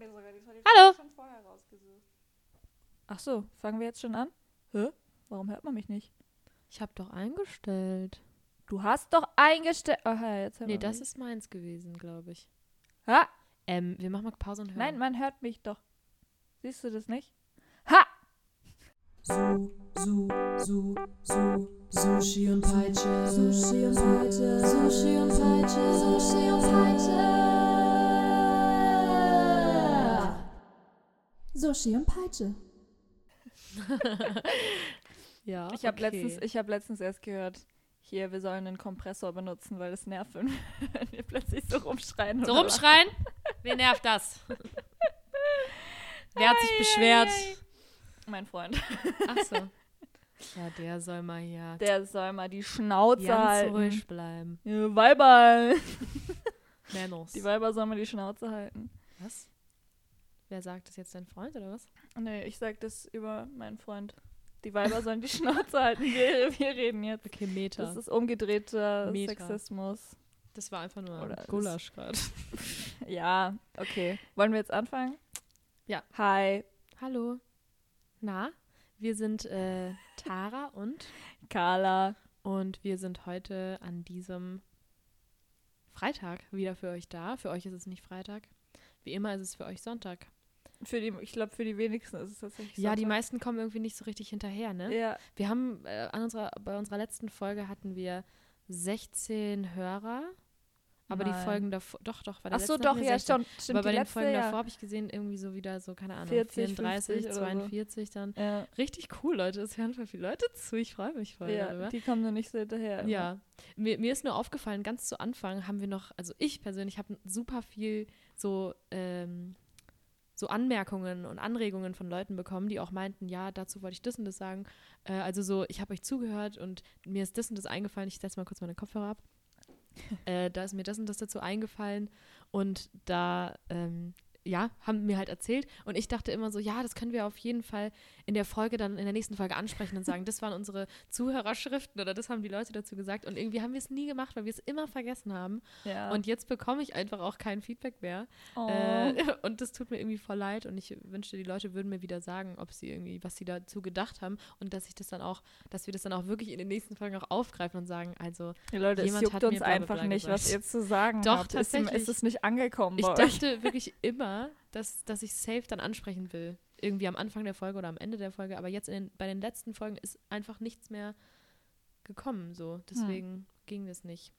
mir sogar die Folge Hallo. schon vorher rausgesucht. Ach so, fangen wir jetzt schon an? Hä? Warum hört man mich nicht? Ich habe doch eingestellt. Du hast doch eingestellt. Aha, jetzt hört Nee, man das mich. ist meins gewesen, glaube ich. Ha! Ähm, wir machen mal Pause und hören. Nein, man hört mich doch. Siehst du das nicht? Ha! Su, Su, Su, Su, Sushi und Peitsche. Sushi und Peitsche. Sushi und Peitsche. Sushi und Peitsche. Sushi und Peitsche. ja, Ich habe okay. letztens, ich hab letztens erst gehört, hier, wir sollen einen Kompressor benutzen, weil es nervt, wenn wenn wir plötzlich so rumschreien. So rumschreien? Wen nervt das? Wer hat sich beschwert? Mein Freund. Ach so. Ja, der soll mal hier Der soll mal die Schnauze ganz halten. ruhig bleiben. Ja, Weiber. Manos. Die Weiber sollen mal die Schnauze halten. was? Wer sagt das jetzt, dein Freund oder was? Nee, ich sag das über meinen Freund. Die Weiber sollen die Schnauze halten. Wir, wir reden jetzt. Okay, Meter. Das ist umgedrehter Meter. Sexismus. Das war einfach nur Oder ein Gulasch gerade. Ja, okay. Wollen wir jetzt anfangen? Ja. Hi, Hallo. Na, wir sind äh, Tara und Carla. und wir sind heute an diesem Freitag wieder für euch da. Für euch ist es nicht Freitag. Wie immer ist es für euch Sonntag. Für die, ich glaube, für die wenigsten ist es tatsächlich Ja, die Sonntag. meisten kommen irgendwie nicht so richtig hinterher, ne? Ja, Wir haben äh, an unserer, bei unserer letzten Folge hatten wir 16 Hörer. Aber die Nein. Folgen davor, doch, doch, bei der Ach so, doch, ja, 16. stimmt. stimmt Aber bei die den letzte, Folgen ja. davor habe ich gesehen, irgendwie so wieder so, keine Ahnung, 40, 34, 50 oder so. 42 dann. Ja, Richtig cool, Leute. Es hören voll viele Leute zu. Ich freue mich voll ja, darüber. die kommen nur nicht so hinterher. immer. Ja, mir, mir ist nur aufgefallen, ganz zu Anfang haben wir noch, also ich persönlich habe super viel so, ähm, so Anmerkungen und Anregungen von Leuten bekommen, die auch meinten, ja, dazu wollte ich das und das sagen. Äh, also so, ich habe euch zugehört und mir ist das und das eingefallen. Ich setze mal kurz meine Kopfhörer ab. äh, da ist mir das und das dazu eingefallen und da, ähm, ja, haben mir halt erzählt und ich dachte immer so, ja, das können wir auf jeden Fall in der Folge dann, in der nächsten Folge ansprechen und sagen, das waren unsere Zuhörerschriften oder das haben die Leute dazu gesagt und irgendwie haben wir es nie gemacht, weil wir es immer vergessen haben ja. und jetzt bekomme ich einfach auch kein Feedback mehr oh. äh, und das tut mir irgendwie voll leid und ich wünschte, die Leute würden mir wieder sagen, ob sie irgendwie, was sie dazu gedacht haben und dass ich das dann auch, dass wir das dann auch wirklich in den nächsten Folgen auch aufgreifen und sagen, also die Leute, es jemand juckt hat mir uns einfach bla nicht, was gesagt. ihr zu sagen Doch, habt. Ihm- tatsächlich. ist es nicht angekommen ich dachte wirklich immer, dass, dass ich safe dann ansprechen will. Irgendwie am Anfang der Folge oder am Ende der Folge. Aber jetzt den, bei den letzten Folgen ist einfach nichts mehr gekommen. So. Deswegen ging das nicht.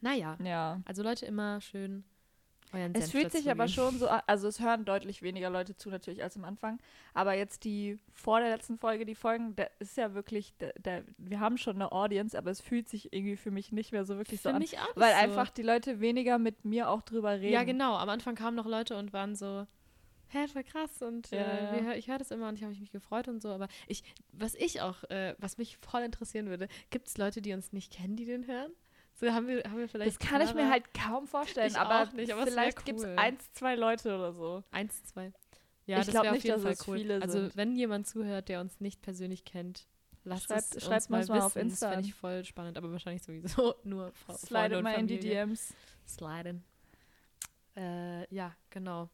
Naja, Ja. also Leute immer schön euren Es Senf fühlt sich aber schon so an, also es hören deutlich weniger Leute zu natürlich als am Anfang, aber jetzt die vor der letzten Folge, die Folgen, da ist ja wirklich, da, da, wir haben schon eine Audience, aber es fühlt sich irgendwie für mich nicht mehr so wirklich so Für an, mich auch weil so. einfach die Leute weniger mit mir auch drüber reden. Ja, genau. Am Anfang kamen noch Leute und waren so, hä, voll krass. Und Ja, äh, wir ich höre das immer und ich habe mich gefreut und so. Aber ich, was ich auch, äh, was mich voll interessieren würde, gibt es Leute, die uns nicht kennen, die den hören? So haben wir, haben wir vielleicht. Das kann ich mir halt kaum vorstellen, aber, auch nicht, aber vielleicht gibt es cool. eins, zwei Leute oder so. Eins, zwei. Ja, Ich das glaub wäre auf nicht, dass Fall es cool. viele also sind. wenn jemand zuhört, der uns nicht persönlich kennt, lasst Schreibt- es schreibt uns mal wissen. auf Insta Das fände ich voll spannend, aber wahrscheinlich sowieso nur Freunde Slide mal in die. DMs. Sliden. Äh, ja, genau.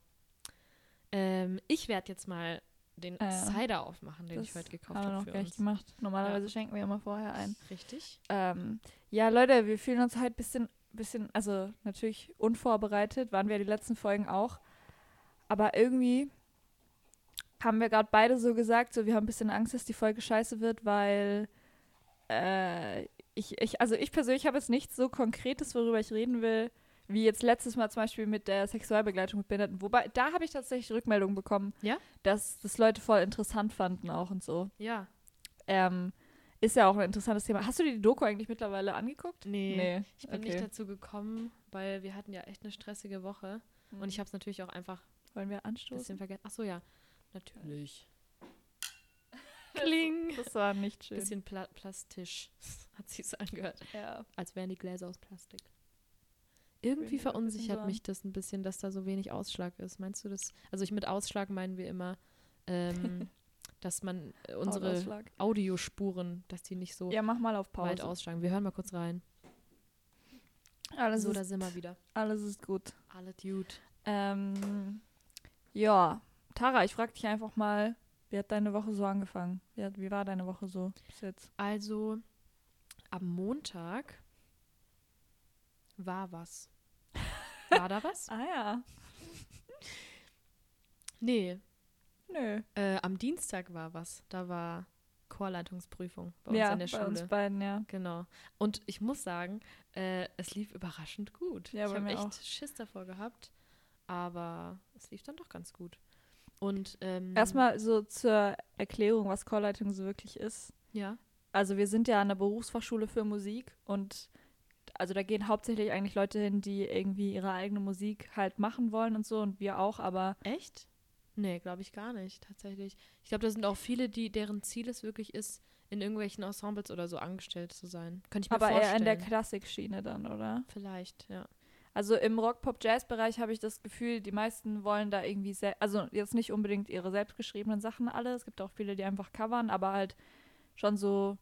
Ähm, ich werde jetzt mal den Äh, Cider aufmachen, den ich heute gekauft haben wir habe noch für gleich uns. gemacht. Normalerweise schenken wir immer vorher ein. Richtig? Ähm, ja, Leute, wir fühlen uns heute ein bisschen, bisschen, also natürlich unvorbereitet, waren wir die letzten Folgen auch. Aber irgendwie haben wir gerade beide so gesagt, so wir haben ein bisschen Angst, dass die Folge scheiße wird, weil äh, ich, ich, also ich persönlich habe jetzt nichts so Konkretes, worüber ich reden will, wie jetzt letztes Mal zum Beispiel mit der Sexualbegleitung mit Behinderten. Wobei, da habe ich tatsächlich Rückmeldungen bekommen, Ja? dass das Leute voll interessant fanden auch und so. Ja. Ähm, ist ja auch ein interessantes Thema. Hast du dir die Doku eigentlich mittlerweile angeguckt? Nee. Ich bin okay. nicht dazu gekommen, weil wir hatten ja echt eine stressige Woche. Und ich habe es natürlich auch einfach Wollen wir ein anstoßen? bisschen vergessen. Ach so, ja. Natürlich. Kling. Das war nicht schön. Bisschen pla plastisch hat sie es angehört. ja. Als wären die Gläser aus Plastik. Irgendwie verunsichert mich das ein bisschen, dass da so wenig Ausschlag ist. Meinst du das? Also ich mit Ausschlag meinen wir immer, ähm, dass man äh, unsere. Audiospuren, dass die nicht so Ja, mach mal auf weit Pause. ausschlagen. Wir hören mal kurz rein. Alles, so, da ist, sind wir wieder. alles ist gut. Alle Dude. Ähm, Ja, Tara, ich frage dich einfach mal, wie hat deine Woche so angefangen? Wie, hat, wie war deine Woche so bis jetzt? Also am Montag war was. War da was? Ah ja. Nee, Nö. äh, am Dienstag war was. Da war Chorleitungsprüfung bei uns ja, an der bei Schule. uns beiden, ja. Genau. Und ich muss sagen, äh, es lief überraschend gut. Ja, ich bei habe echt auch. Schiss davor gehabt, aber es lief dann doch ganz gut. Und ähm, Erstmal so zur Erklärung, was Chorleitung so wirklich ist. ja, Also wir sind ja an der Berufsfachschule für Musik und also da gehen hauptsächlich eigentlich Leute hin, die irgendwie ihre eigene Musik halt machen wollen und so und wir auch, aber echt? Nee, glaube ich gar nicht, tatsächlich. Ich glaube, da sind auch viele, die deren Ziel es wirklich ist, in irgendwelchen Ensembles oder so angestellt zu sein. Könnte ich mir aber vorstellen. eher in der Klassikschiene dann, oder? Vielleicht, ja. Also im Rock-Pop-Jazz-Bereich habe ich das Gefühl, die meisten wollen da irgendwie, also jetzt nicht unbedingt ihre selbstgeschriebenen Sachen alle, es gibt auch viele, die einfach covern, aber halt schon so,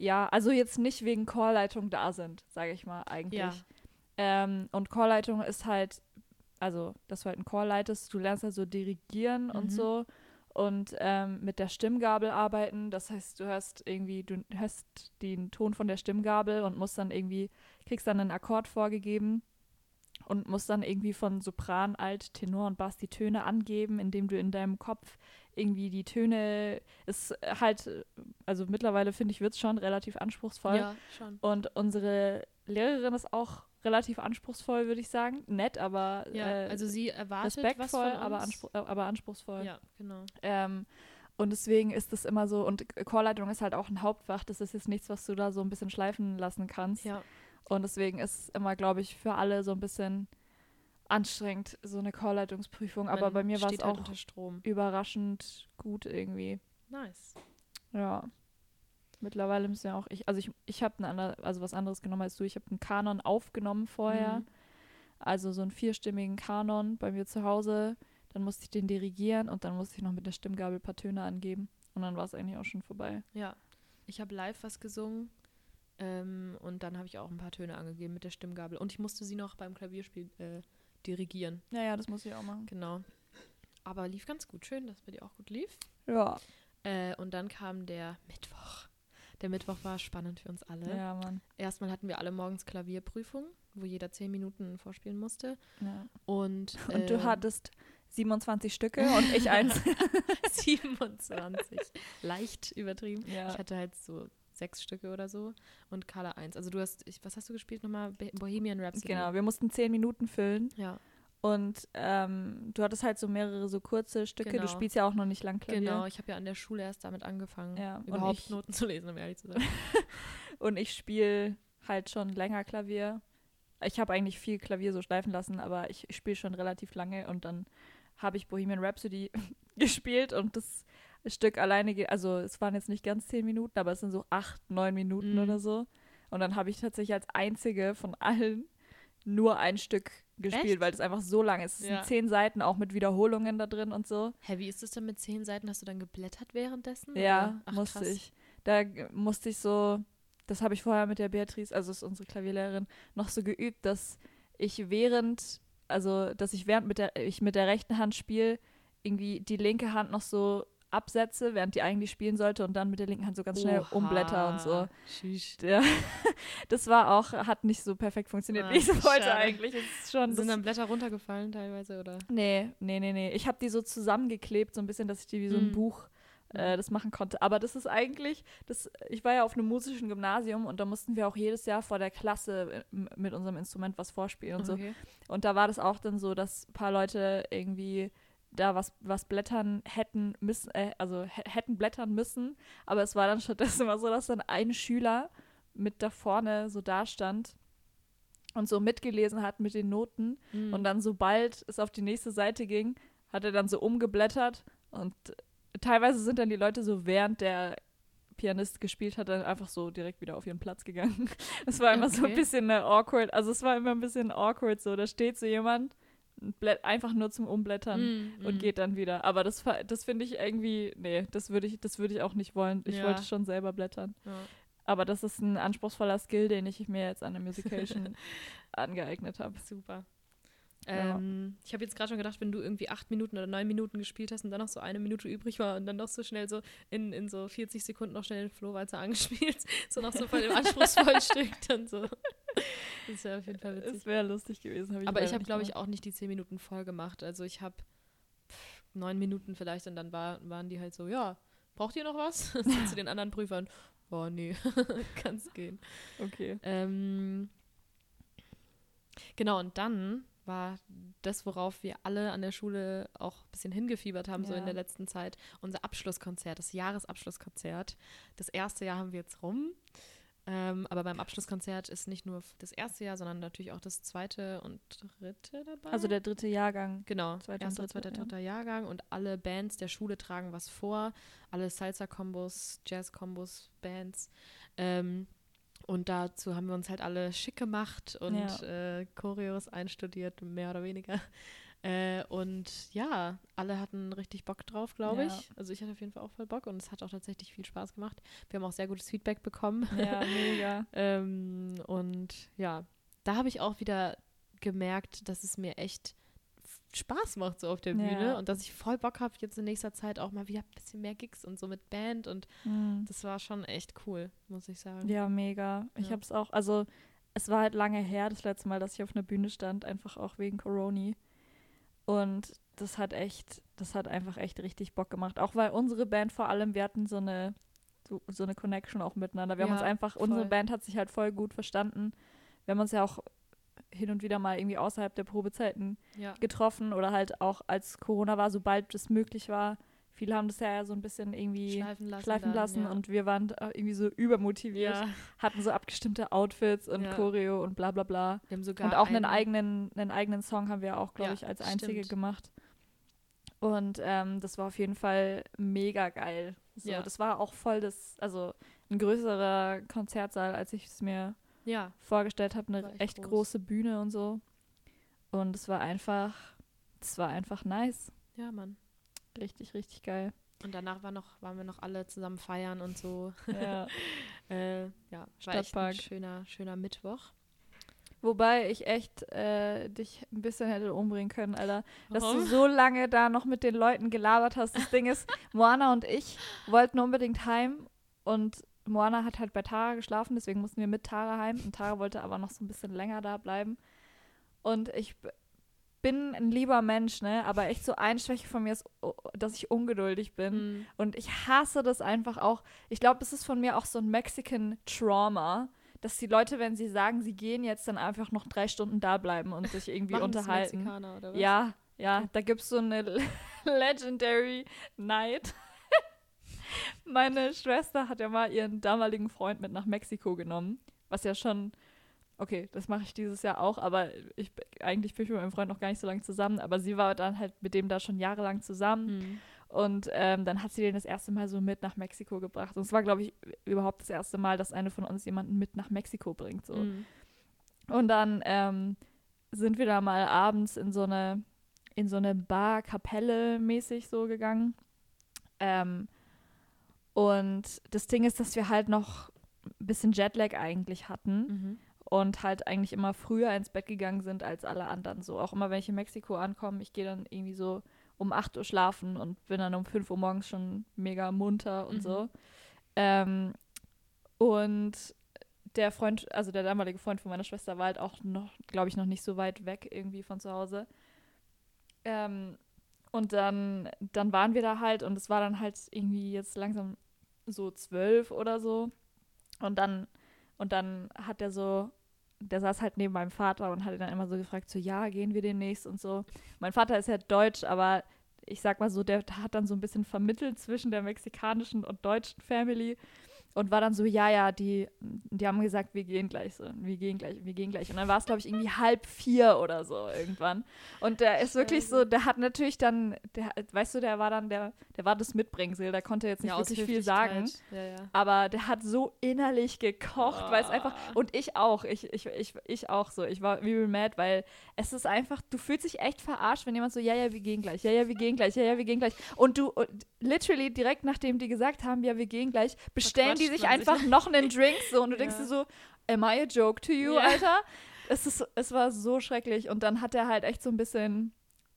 ja, also jetzt nicht wegen Chorleitung da sind, sage ich mal eigentlich. Ja. Ähm, und Chorleitung ist halt, also dass du halt einen Chor leitest, du lernst also dirigieren und Mhm. so und ähm, mit der Stimmgabel arbeiten. Das heißt, du hörst irgendwie, du hörst den Ton von der Stimmgabel und musst dann irgendwie, kriegst dann einen Akkord vorgegeben und musst dann irgendwie von Sopran, Alt, Tenor und Bass die Töne angeben, indem du in deinem Kopf irgendwie die Töne, ist halt, also mittlerweile finde ich, wird es schon relativ anspruchsvoll. Ja, schon. Und unsere Lehrerin ist auch relativ anspruchsvoll, würde ich sagen. Nett, aber Ja, äh, also sie erwartet respektvoll, aber, anspruch, äh, aber anspruchsvoll. Ja, genau. Ähm, und deswegen ist es immer so, und Chorleitung ist halt auch ein Hauptfach, das ist jetzt nichts, was du da so ein bisschen schleifen lassen kannst. Ja, Und deswegen ist es immer, glaube ich, für alle so ein bisschen anstrengend, so eine Chorleitungsprüfung. Aber bei mir war es halt auch unter Strom. überraschend gut irgendwie. Nice. Ja. Mittlerweile müssen ja auch ich, also ich, ich habe andere, also was anderes genommen als du. Ich habe einen Kanon aufgenommen vorher. Mhm. Also so einen vierstimmigen Kanon bei mir zu Hause. Dann musste ich den dirigieren und dann musste ich noch mit der Stimmgabel ein paar Töne angeben. Und dann war es eigentlich auch schon vorbei. Ja, ich habe live was gesungen ähm, und dann habe ich auch ein paar Töne angegeben mit der Stimmgabel. Und ich musste sie noch beim Klavierspiel äh, dirigieren. Ja, ja, das muss ich auch machen. Genau. Aber lief ganz gut. Schön, dass bei dir auch gut lief. Ja. Äh, und dann kam der Mittwoch. Der Mittwoch war spannend für uns alle. Ja, Mann. Erstmal hatten wir alle morgens Klavierprüfung, wo jeder zehn Minuten vorspielen musste. Ja. Und, Und du ähm, hattest 27 Stücke und ich eins. 27. Leicht übertrieben. ja. Ich hatte halt so sechs Stücke oder so und Carla eins. Also du hast, ich, was hast du gespielt nochmal? Bo- Bohemian Rhapsody. Genau, wir mussten 10 Minuten füllen Ja, und ähm, du hattest halt so mehrere so kurze Stücke. Genau. Du spielst ja auch noch nicht lang Klavier. genau. Ich habe ja an der Schule erst damit angefangen, Ja, überhaupt ich- Noten zu lesen, um ehrlich zu sein. Und ich spiele halt schon länger Klavier. Ich habe eigentlich viel Klavier so schleifen lassen, aber ich spiele schon relativ lange und dann habe ich Bohemian Rhapsody gespielt und das Stück alleine, ge- also es waren jetzt nicht ganz zehn Minuten, aber es sind so acht, neun Minuten Mhm. oder so. Und dann habe ich tatsächlich als einzige von allen nur ein Stück gespielt, Echt? weil es einfach so lang ist. Es Ja. sind zehn Seiten, auch mit Wiederholungen da drin und so. Hä, wie ist das denn mit zehn Seiten? Hast du dann geblättert währenddessen? Ja? Ach, musste krass. ich. Da musste ich so, das habe ich vorher mit der Beatrice, also ist unsere Klavierlehrerin, noch so geübt, dass ich während, also dass ich während mit der, ich mit der rechten Hand spiele, irgendwie die linke Hand noch so absetze, während die eigentlich spielen sollte und dann mit der linken Hand so ganz schnell Oha. umblätter und so. Der, das war auch, hat nicht so perfekt funktioniert, Ah, wie ich es wollte eigentlich. Schon, Sind dann Blätter runtergefallen teilweise, oder? Nee, nee, nee, nee. Ich habe die so zusammengeklebt, so ein bisschen, dass ich die wie so ein Mm. Buch äh, das machen konnte. Aber das ist eigentlich, das, ich war ja auf einem musischen Gymnasium und da mussten wir auch jedes Jahr vor der Klasse äh, mit unserem Instrument was vorspielen und so. Okay. Und da war das auch dann so, dass ein paar Leute irgendwie da was, was blättern hätten müssen, äh, also hä- hätten blättern müssen. Aber es war dann stattdessen immer so, dass dann ein Schüler mit da vorne so dastand und so mitgelesen hat mit den Noten. Mhm. Und dann, sobald es auf die nächste Seite ging, hat er dann so umgeblättert. Und teilweise sind dann die Leute so, während der Pianist gespielt hat, dann einfach so direkt wieder auf ihren Platz gegangen. Es war immer so ein Okay. bisschen äh, awkward. Also es war immer ein bisschen awkward so. Da steht so jemand, einfach nur zum Umblättern Mm, und mm. geht dann wieder. Aber das, das finde ich irgendwie, nee, das würde ich, das würde ich auch nicht wollen. Ich Ja. wollte schon selber blättern. Ja. Aber das ist ein anspruchsvoller Skill, den ich mir jetzt an der Musication angeeignet habe. Super. Ja. Ähm, Ich habe jetzt gerade schon gedacht, wenn du irgendwie acht Minuten oder neun Minuten gespielt hast und dann noch so eine Minute übrig war und dann noch so schnell so in, in so 40 Sekunden noch schnell den Flohwalzer angespielt, so noch so voll im anspruchsvollen Stück dann so. Das wäre auf jeden Fall witzig. Es wäre lustig gewesen. Hab ich Aber ich habe, glaube ich, auch nicht die zehn Minuten voll gemacht. Also ich habe neun Minuten vielleicht und dann war, waren die halt so, ja, braucht ihr noch was? so zu den anderen Prüfern. Oh, nee, kann's gehen. Okay. Ähm, genau, und dann war das, worauf wir alle an der Schule auch ein bisschen hingefiebert haben, so Ja. in der letzten Zeit, unser Abschlusskonzert, das Jahresabschlusskonzert. Das erste Jahr haben wir jetzt rum. Ähm, aber beim Abschlusskonzert ist nicht nur das erste Jahr, sondern natürlich auch das zweite und dritte dabei. Also der dritte Jahrgang. Genau, Zweiter erster, dritter, zweiter, ja. dritter Jahrgang und alle Bands der Schule tragen was vor, alle Salsa-Kombos, Jazz-Kombos, Bands. Ähm, und dazu haben wir uns halt alle schick gemacht und äh, Choreos einstudiert, mehr oder weniger. Äh, und ja, alle hatten richtig Bock drauf, glaube Ja. ich. Also ich hatte auf jeden Fall auch voll Bock und es hat auch tatsächlich viel Spaß gemacht. Wir haben auch sehr gutes Feedback bekommen. Ja, mega. Ähm, und ja, da habe ich auch wieder gemerkt, dass es mir echt Spaß macht so auf der Bühne Ja. und dass ich voll Bock habe, jetzt in nächster Zeit auch mal wieder ein bisschen mehr Gigs und so mit Band und Mhm. das war schon echt cool, muss ich sagen. Ja, mega. Ich Ja. habe es auch, also es war halt lange her, das letzte Mal, dass ich auf einer Bühne stand, einfach auch wegen Corona. Und das hat echt, das hat einfach echt richtig Bock gemacht. Auch weil unsere Band vor allem, wir hatten so eine, so, so eine Connection auch miteinander. Wir haben Ja, uns einfach, unsere voll. Band hat sich halt voll gut verstanden. Wir haben uns ja auch hin und wieder mal irgendwie außerhalb der Probezeiten Ja. getroffen oder halt auch als Corona war, sobald es möglich war. Viele haben das ja so ein bisschen irgendwie Schleifen lassen. schleifen dann, lassen ja. und wir waren da irgendwie so übermotiviert, ja, hatten so abgestimmte Outfits und Ja. Choreo und bla bla bla. wir haben sogar und auch einen einen- eigenen, einen eigenen Song haben wir auch, glaube ich, als einzige stimmt. gemacht. Und ähm, das war auf jeden Fall mega geil. So, Ja. Das war auch voll das, also ein größerer Konzertsaal, als ich es mir Ja, vorgestellt habe. Eine echt echt groß. große Bühne und so. Und es war einfach, es war einfach nice. ja, Mann. Richtig, richtig geil. Und danach war noch, waren wir noch alle zusammen feiern und so. Ja. Äh, ja, war echt ein schöner, schöner Mittwoch. Wobei ich echt äh, dich ein bisschen hätte umbringen können, Alter. Dass du Warum? so lange da noch mit den Leuten gelabert hast. Das Ding ist, Moana und ich wollten unbedingt heim und Moana hat halt bei Tara geschlafen, deswegen mussten wir mit Tara heim und Tara wollte aber noch so ein bisschen länger da bleiben. Und ich bin ein lieber Mensch, ne? Aber echt so eine Schwäche von mir ist, oh, dass ich ungeduldig bin. Mhm. Und ich hasse das einfach auch. Ich glaube, das ist von mir auch so ein Mexican Trauma, dass die Leute, wenn sie sagen, sie gehen jetzt, dann einfach noch drei Stunden da bleiben und sich irgendwie Machen das unterhalten. Mexikaner, oder was? Ja, ja, da gibt es so eine Legendary Night. Meine Schwester hat ja mal ihren damaligen Freund mit nach Mexiko genommen, was ja schon, okay, das mache ich dieses Jahr auch, aber ich eigentlich bin ich mit meinem Freund noch gar nicht so lange zusammen, aber sie war dann halt mit dem da schon jahrelang zusammen. Mhm. Und ähm, dann hat sie den das erste Mal so mit nach Mexiko gebracht. Und es war, glaube ich, überhaupt das erste Mal, dass eine von uns jemanden mit nach Mexiko bringt. So. Mhm. Und dann ähm, sind wir da mal abends in so eine, in so eine Bar, Kapelle mäßig so gegangen. Ähm, und das Ding ist, dass wir halt noch ein bisschen Jetlag eigentlich hatten Mhm. Und halt eigentlich immer früher ins Bett gegangen sind als alle anderen. So auch immer, wenn ich in Mexiko ankomme, ich gehe dann irgendwie so um 8 Uhr schlafen und bin dann um 5 Uhr morgens schon mega munter und Mhm. so. Ähm, und der Freund, also der damalige Freund von meiner Schwester war halt auch noch, glaube ich, noch nicht so weit weg irgendwie von zu Hause. Ähm, und dann, dann waren wir da halt und es war dann halt irgendwie jetzt langsam so zwölf oder so. Und dann, und dann hat er so, der saß halt neben meinem Vater und hat ihn dann immer so gefragt, so, ja, gehen wir demnächst und so. Mein Vater ist ja deutsch, aber ich sag mal so, der hat dann so ein bisschen vermittelt zwischen der mexikanischen und deutschen Family und war dann so, ja, ja, die, die haben gesagt, wir gehen gleich so, wir gehen gleich, wir gehen gleich. Und dann war es, glaube ich, irgendwie halb vier oder so irgendwann. Und der ist wirklich so, der hat natürlich dann, der, weißt du, der war dann, der, der war das Mitbringsel, der konnte jetzt nicht Ja, wirklich viel sagen. Ja, ja. Aber der hat so innerlich gekocht, weil es einfach. Ah. Und ich auch. Ich, ich, ich, ich auch so. Ich war übel mad, weil es ist einfach, du fühlst dich echt verarscht, wenn jemand so, ja, ja, wir gehen gleich, ja, ja, wir gehen gleich, ja, ja, wir gehen gleich. Und du, und literally direkt nachdem die gesagt haben, ja, wir gehen gleich, bestellen die sich einfach noch einen Drink so und du denkst Ja. dir so, am I a joke to you, Ja. Alter? es, ist, es war so schrecklich. Und dann hat er halt echt so ein bisschen,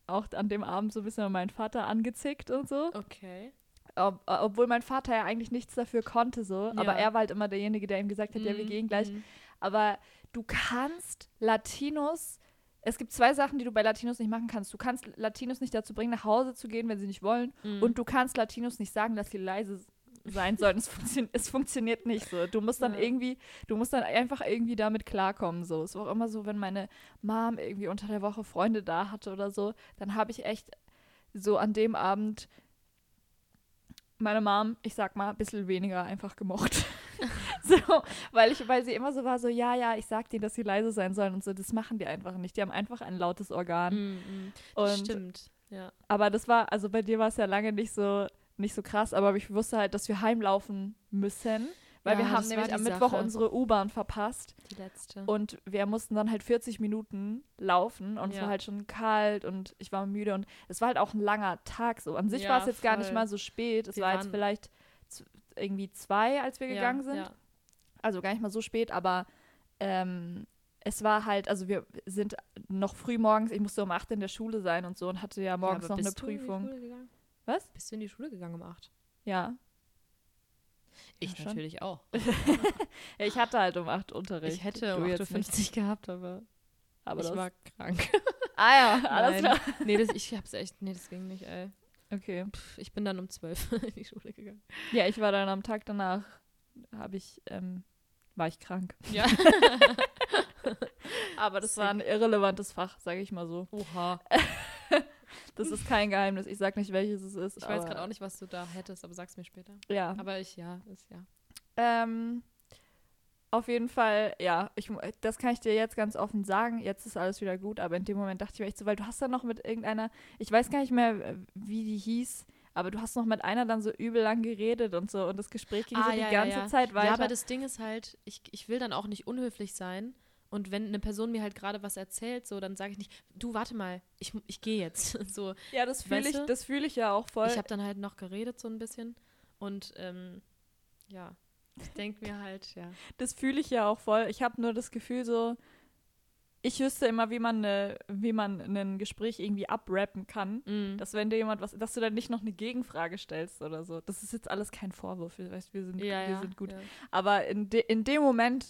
auch an dem Abend so ein bisschen meinen Vater angezickt und so. Okay. Ob, obwohl mein Vater ja eigentlich nichts dafür konnte, so. Aber Ja. er war halt immer derjenige, der ihm gesagt hat, ja, wir Mhm, gehen gleich. mhm. Aber du kannst Latinos, es gibt zwei Sachen, die du bei Latinos nicht machen kannst. Du kannst Latinos nicht dazu bringen, nach Hause zu gehen, wenn sie nicht wollen. Mhm. Und du kannst Latinos nicht sagen, dass sie leise sein sollen. es, funktio es funktioniert nicht so. Du musst dann Ja. irgendwie, du musst dann einfach irgendwie damit klarkommen. So. Es war auch immer so, wenn meine Mom irgendwie unter der Woche Freunde da hatte oder so, dann habe ich echt so an dem Abend meine Mom, ich sag mal, ein bisschen weniger einfach gemocht. so, weil ich, weil sie immer so war, so, ja, ja, ich sag denen, dass sie leise sein sollen und so, das machen die einfach nicht. Die haben einfach ein lautes Organ. Mhm, mhm. Und Stimmt. Ja. aber das war, also bei dir war es ja lange nicht so, nicht so krass, aber ich wusste halt, dass wir heimlaufen müssen, weil Ja, wir haben nämlich am Mittwoch Sache. unsere U-Bahn verpasst Die letzte. und wir mussten dann halt 40 Minuten laufen und es Ja. war halt schon kalt und ich war müde und es war halt auch ein langer Tag so. An sich Ja, war es jetzt gar nicht voll. mal so spät, es Wir war jetzt vielleicht irgendwie zwei, als wir gegangen sind also gar nicht mal so spät, aber ähm, es war halt, also wir sind noch früh morgens, ich musste um 8 in der Schule sein und so und hatte ja morgens noch eine Prüfung. Was? Bist du in die Schule gegangen um acht? Ja. Ich Ja, natürlich auch. Ich hatte halt um 8 Unterricht. Ich hätte um jetzt nicht. 58 gehabt, aber, Aber ich das, war krank. ah ja, alles Nein. klar. nee, das, ich hab's echt, nee, das ging nicht, ey. Okay. Pff, ich bin dann um 12 in die Schule gegangen. Ja, ich war dann am Tag danach, habe ich, ähm, war ich krank. Ja. Aber das war ein irrelevantes Fach, sage ich mal so. Oha. Das ist kein Geheimnis. Ich sag nicht, welches es ist. Ich weiß gerade auch nicht, was du da hättest, aber sag's mir später. Ja. Aber ich, ja, ist ja. Ähm, auf jeden Fall, ja, ich, das kann ich dir jetzt ganz offen sagen. Jetzt ist alles wieder gut, aber in dem Moment dachte ich mir echt so, weil du hast dann noch mit irgendeiner, ich weiß gar nicht mehr, wie die hieß, aber du hast noch mit einer dann so übel lang geredet und so und das Gespräch ging so die ganze Zeit weiter. Ah, Ja, aber das Ding ist halt, ich, ich will dann auch nicht unhöflich sein. Und wenn eine Person mir halt gerade was erzählt, so, dann sage ich nicht, du, warte mal, ich, ich gehe jetzt. So, ja, das fühle ich, das fühle ich ja auch voll. ich habe dann halt noch geredet so ein bisschen. Und ähm, ja, ich denke mir halt, ja. das fühle ich ja auch voll. Ich habe nur das Gefühl so, ich wüsste immer, wie man, ne, wie man ein Gespräch irgendwie abrappen kann. Mm. Dass wenn dir jemand was, dass du dann nicht noch eine Gegenfrage stellst oder so. Das ist jetzt alles kein Vorwurf, wir- weißt, wir sind, ja, wir ja, sind gut. Ja. Aber in, de, in dem Moment,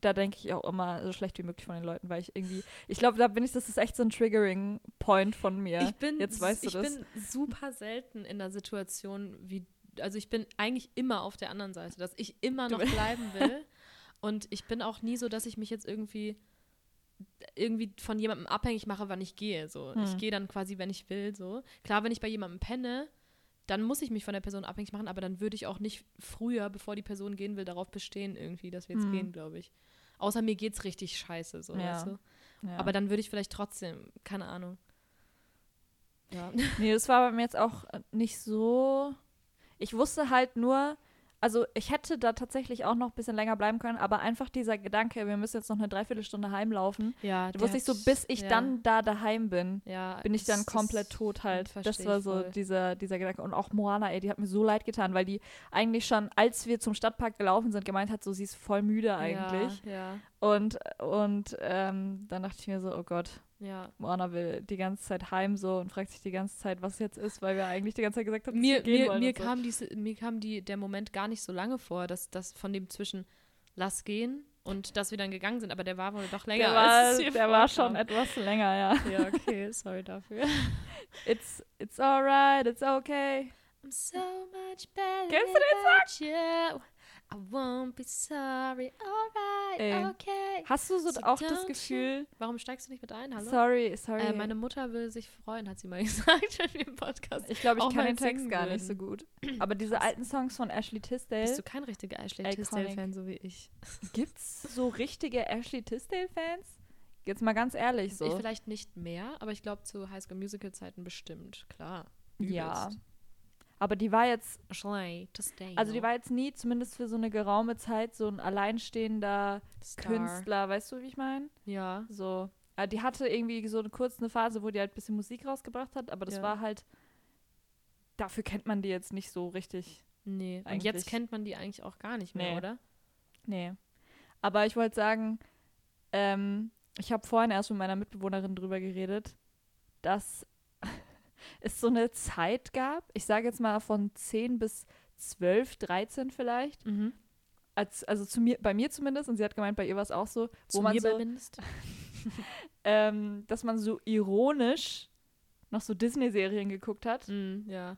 da denke ich auch immer so schlecht wie möglich von den Leuten, weil ich irgendwie, ich glaube, da bin ich, das ist echt so ein Triggering-Point von mir. Ich bin, Jetzt weißt du ich das. bin super selten in der Situation, wie, also ich bin eigentlich immer auf der anderen Seite, dass ich immer noch bleiben will. Und ich bin auch nie so, dass ich mich jetzt irgendwie irgendwie von jemandem abhängig mache, wann ich gehe. So. Ich Hm. gehe dann quasi, wenn ich will. So. Klar, wenn ich bei jemandem penne, dann muss ich mich von der Person abhängig machen, aber dann würde ich auch nicht früher, bevor die Person gehen will, darauf bestehen, irgendwie, dass wir jetzt Hm. gehen, glaube ich. Außer mir geht's richtig scheiße, so, Ja. weißt du? ja. Aber dann würde ich vielleicht trotzdem, keine Ahnung. Ja. Nee, das war bei mir jetzt auch nicht so. Ich wusste halt nur, also ich hätte da tatsächlich auch noch ein bisschen länger bleiben können, aber einfach dieser Gedanke, wir müssen jetzt noch eine Dreiviertelstunde heimlaufen, Ja, da wusste ich so, bis ich ja, dann da daheim bin, ja, bin ich dann komplett tot halt. Das war so voll. dieser, dieser Gedanke. Und auch Moana, ey, die hat mir so leid getan, weil die eigentlich schon, als wir zum Stadtpark gelaufen sind, gemeint hat, so sie ist voll müde eigentlich. Ja, Und, und ähm, dann dachte ich mir so, oh Gott, ja. Moana will die ganze Zeit heim so und fragt sich die ganze Zeit, was jetzt ist, weil wir eigentlich die ganze Zeit gesagt haben, dass Mir, wir gehen mir, mir, und so. kam diese, mir kam die, der Moment gar nicht so lange vor, dass das von dem zwischen lass gehen und dass wir dann gegangen sind, aber der war wohl doch länger der war, der war schon etwas länger, ja. Ja, okay, sorry dafür. It's, it's alright, it's okay. I'm so much better Kennst du den you. I won't be sorry, alright, Ey. okay. Hast du so So auch das Gefühl, Warum steigst du nicht mit ein? Hallo? sorry, sorry. Äh, meine Mutter will sich freuen, hat sie mal gesagt, wir im Podcast. ich glaube, ich auch kann den Text gar nicht so gut. Aber diese alten Songs von Ashley Tisdale, Bist du kein richtiger Ashley. Tisdale-Fan, so wie ich? gibt's so richtige Ashley Tisdale-Fans? Jetzt mal ganz ehrlich so. Ich vielleicht nicht mehr, aber ich glaube zu High School Musical-Zeiten bestimmt, klar. ja. Aber die war jetzt Ashley Tisdale. Also die war jetzt nie, zumindest für so eine geraume Zeit, so ein alleinstehender Star. Künstler, weißt du, wie ich meine? Ja. So, äh, die hatte irgendwie so eine kurze Phase, wo die halt ein bisschen Musik rausgebracht hat, aber das Ja. war halt, dafür kennt man die jetzt nicht so richtig. Nee. Und Eigentlich- jetzt kennt man die eigentlich auch gar nicht mehr, Nee. oder? Nee. Aber ich wollte sagen, ähm, ich habe vorhin erst mit meiner Mitbewohnerin drüber geredet, dass es so eine Zeit gab, ich sage jetzt mal von 10 bis 12, 13 vielleicht, Mhm. als, also zu mir, bei mir zumindest, und sie hat gemeint, bei ihr war es auch so, wo Zu man mir so, zumindest. ähm, dass man so ironisch noch so Disney-Serien geguckt hat. Mhm, ja.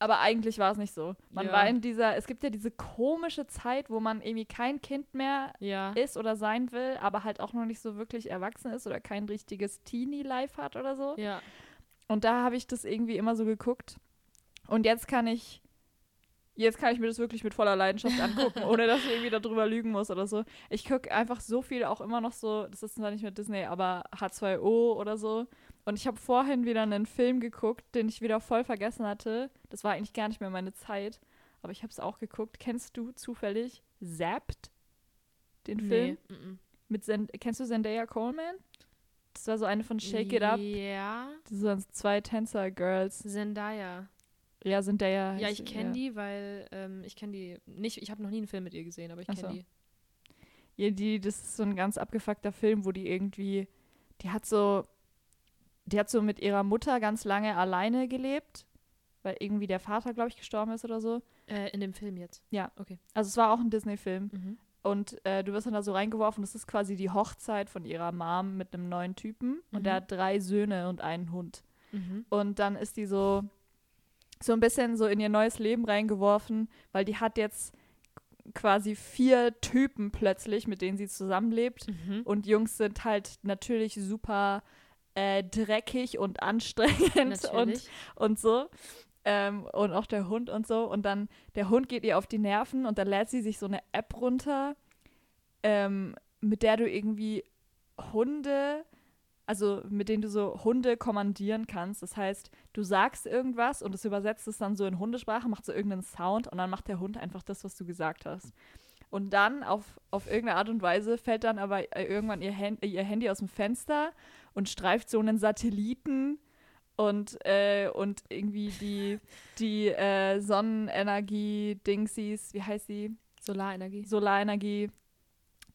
Aber eigentlich war es nicht so. Man Ja. war in dieser, es gibt ja diese komische Zeit, wo man irgendwie kein Kind mehr Ja. ist oder sein will, aber halt auch noch nicht so wirklich erwachsen ist oder kein richtiges Teenie-Life hat oder so. Ja. Und da habe ich das irgendwie immer so geguckt. Und jetzt kann ich, jetzt kann ich mir das wirklich mit voller Leidenschaft angucken, ohne dass ich irgendwie darüber lügen muss oder so. Ich gucke einfach so viel auch immer noch so, das ist zwar nicht mehr Disney, aber H2O oder so. Und ich habe vorhin wieder einen Film geguckt, den ich wieder voll vergessen hatte. Das war eigentlich gar nicht mehr meine Zeit, aber ich habe es auch geguckt. Kennst du zufällig Zapped? Den Film? Nee. Mit Zend kennst du Zendaya Coleman? Das war so eine von Shake It Up. Ja. Das sind zwei Tänzer-Girls. Zendaya. Ja, Zendaya. Ja, ich kenne ja. die, weil ähm, ich kenne die nicht, ich habe noch nie einen Film mit ihr gesehen, aber ich kenne so. die. Ja, die, das ist so ein ganz abgefuckter Film, wo die irgendwie, die hat so, die hat so mit ihrer Mutter ganz lange alleine gelebt, weil irgendwie der Vater, glaube ich, gestorben ist oder so. Äh, in dem Film jetzt. Also es war auch ein Disney-Film. Mhm. Und äh, du wirst dann da so reingeworfen. Das ist quasi die Hochzeit von ihrer Mom mit einem neuen Typen. Und Mhm. der hat drei Söhne und einen Hund. Mhm. Und dann ist die so, so ein bisschen so in ihr neues Leben reingeworfen, weil die hat jetzt quasi vier Typen plötzlich, mit denen sie zusammenlebt. Mhm. Und Jungs sind halt natürlich super äh, dreckig und anstrengend und, und so. Ähm, und auch der Hund und so. Und dann, der Hund geht ihr auf die Nerven und dann lädt sie sich so eine App runter, ähm, mit der du irgendwie Hunde, also mit denen du so Hunde kommandieren kannst. Das heißt, du sagst irgendwas und es übersetzt es dann so in Hundesprache, macht so irgendeinen Sound und dann macht der Hund einfach das, was du gesagt hast. Und dann auf, auf irgendeine Art und Weise fällt dann aber äh, irgendwann ihr, Hand, ihr Handy aus dem Fenster und streift so einen Satelliten und, äh, und irgendwie die, die äh, Sonnenenergie-Dingsies, wie heißt sie? Solarenergie. Solarenergie.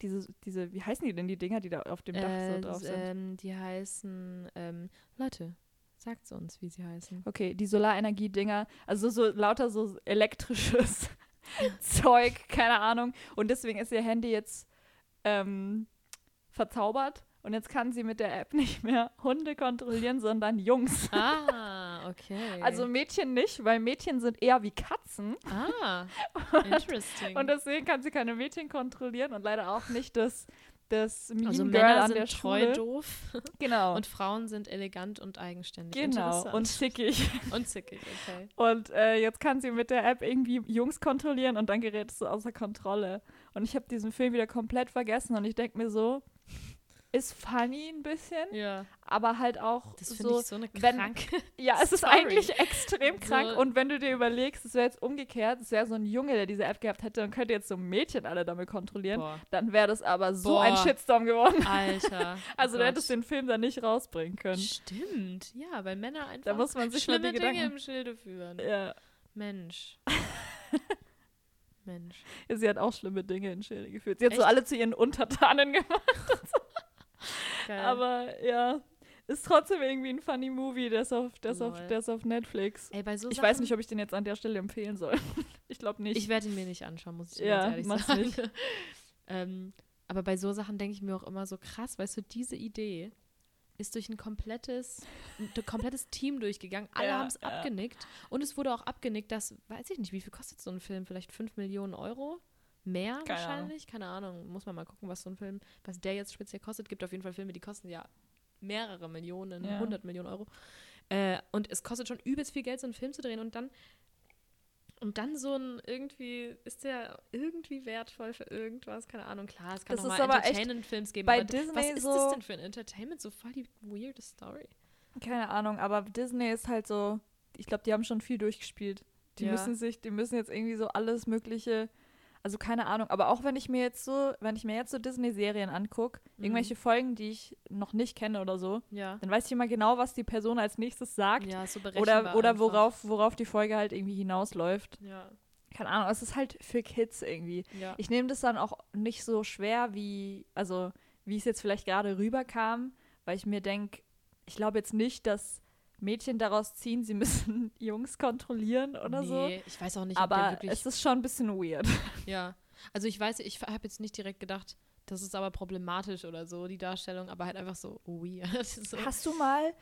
Diese, diese, wie heißen die denn, die Dinger, die da auf dem Dach Äh, so drauf sind? ähm, die heißen, ähm, Leute, sagt uns, wie sie heißen. Okay, die Solarenergie-Dinger, also so lauter so elektrisches Zeug, keine Ahnung. Und deswegen ist ihr Handy jetzt ähm, verzaubert. Und jetzt kann sie mit der App nicht mehr Hunde kontrollieren, sondern Jungs. Ah, okay. Also Mädchen nicht, weil Mädchen sind eher wie Katzen. ah, interesting. Und deswegen kann sie keine Mädchen kontrollieren und leider auch nicht das, das Mean also Girl Männer an sind der treu Schule. doof Genau. und Frauen sind elegant und eigenständig. genau. Und zickig. und zickig, okay. Und äh, jetzt kann sie mit der App irgendwie Jungs kontrollieren und dann gerät es so außer Kontrolle. Und ich habe diesen Film wieder komplett vergessen und ich denke mir so, ist funny ein bisschen, Ja, aber halt auch das so. ich so eine wenn- kranke. ja, es ist eigentlich extrem krank. So- Und wenn du dir überlegst, es wäre jetzt umgekehrt, es wäre so ein Junge, der diese App gehabt hätte und könnte jetzt so Mädchen alle damit kontrollieren, Boah. dann wäre das aber so Boah. ein Shitstorm geworden. Alter. Also oh du hättest den Film dann nicht rausbringen können. Stimmt, ja, weil Männer einfach Da muss man sich schlimme Dinge Gedanken. im Schilde führen. Ja. Mensch. Mensch. Sie hat auch schlimme Dinge in Schilde geführt. Sie hat so Echt? alle zu ihren Untertanen gemacht. Geil. Aber ja, ist trotzdem irgendwie ein funny Movie. Der ist auf, der ist auf, der ist auf Netflix. Ey, so Ich Sachen, weiß nicht, ob ich den jetzt an der Stelle empfehlen soll. ich glaube nicht. Ich werde ihn mir nicht anschauen, muss ich Ja, ganz ehrlich sagen. nicht. ähm, aber bei so Sachen denke ich mir auch immer so krass, weißt du, diese Idee ist durch ein komplettes, ein komplettes Team durchgegangen. Alle Ja, haben es ja. abgenickt. Und es wurde auch abgenickt, dass, weiß ich nicht, wie viel kostet so ein Film? Vielleicht 5 Millionen Euro? Mehr Keine wahrscheinlich? Keine Ahnung. Muss man mal gucken, was so ein Film, was der jetzt speziell kostet. Gibt auf jeden Fall Filme, die kosten ja mehrere Millionen, Ja. 100 Millionen Euro. Äh, und es kostet schon übelst viel Geld, so einen Film zu drehen. Und dann und dann so ein irgendwie, ist der irgendwie wertvoll für irgendwas? Keine Ahnung, klar, es kann Das auch mal Entertainment-Films geben. bei aber d- was Disney ist so- das denn für ein Entertainment? So voll die weirde Story. Keine Ahnung, aber Disney ist halt so, ich glaube, die haben schon viel durchgespielt. Die Ja. müssen sich, die müssen jetzt irgendwie so alles Mögliche, also keine Ahnung, aber auch wenn ich mir jetzt so, wenn ich mir jetzt so Disney-Serien angucke, Mhm. irgendwelche Folgen, die ich noch nicht kenne oder so, Ja. dann weiß ich immer genau, was die Person als nächstes sagt. Ja, so Oder, oder einfach. worauf, worauf die Folge halt irgendwie hinausläuft. Ja, Keine Ahnung, es ist halt für Kids irgendwie. Ich nehme das dann auch nicht so schwer wie, also wie es jetzt vielleicht gerade rüberkam, weil ich mir denke, ich glaube jetzt nicht, dass Mädchen daraus ziehen, sie müssen Jungs kontrollieren oder so. nee, ich weiß auch nicht, Aber wirklich es ist schon ein bisschen weird. Ja, also ich weiß, ich habe jetzt nicht direkt gedacht, das ist aber problematisch oder so, die Darstellung, aber halt einfach so weird. so. Hast du mal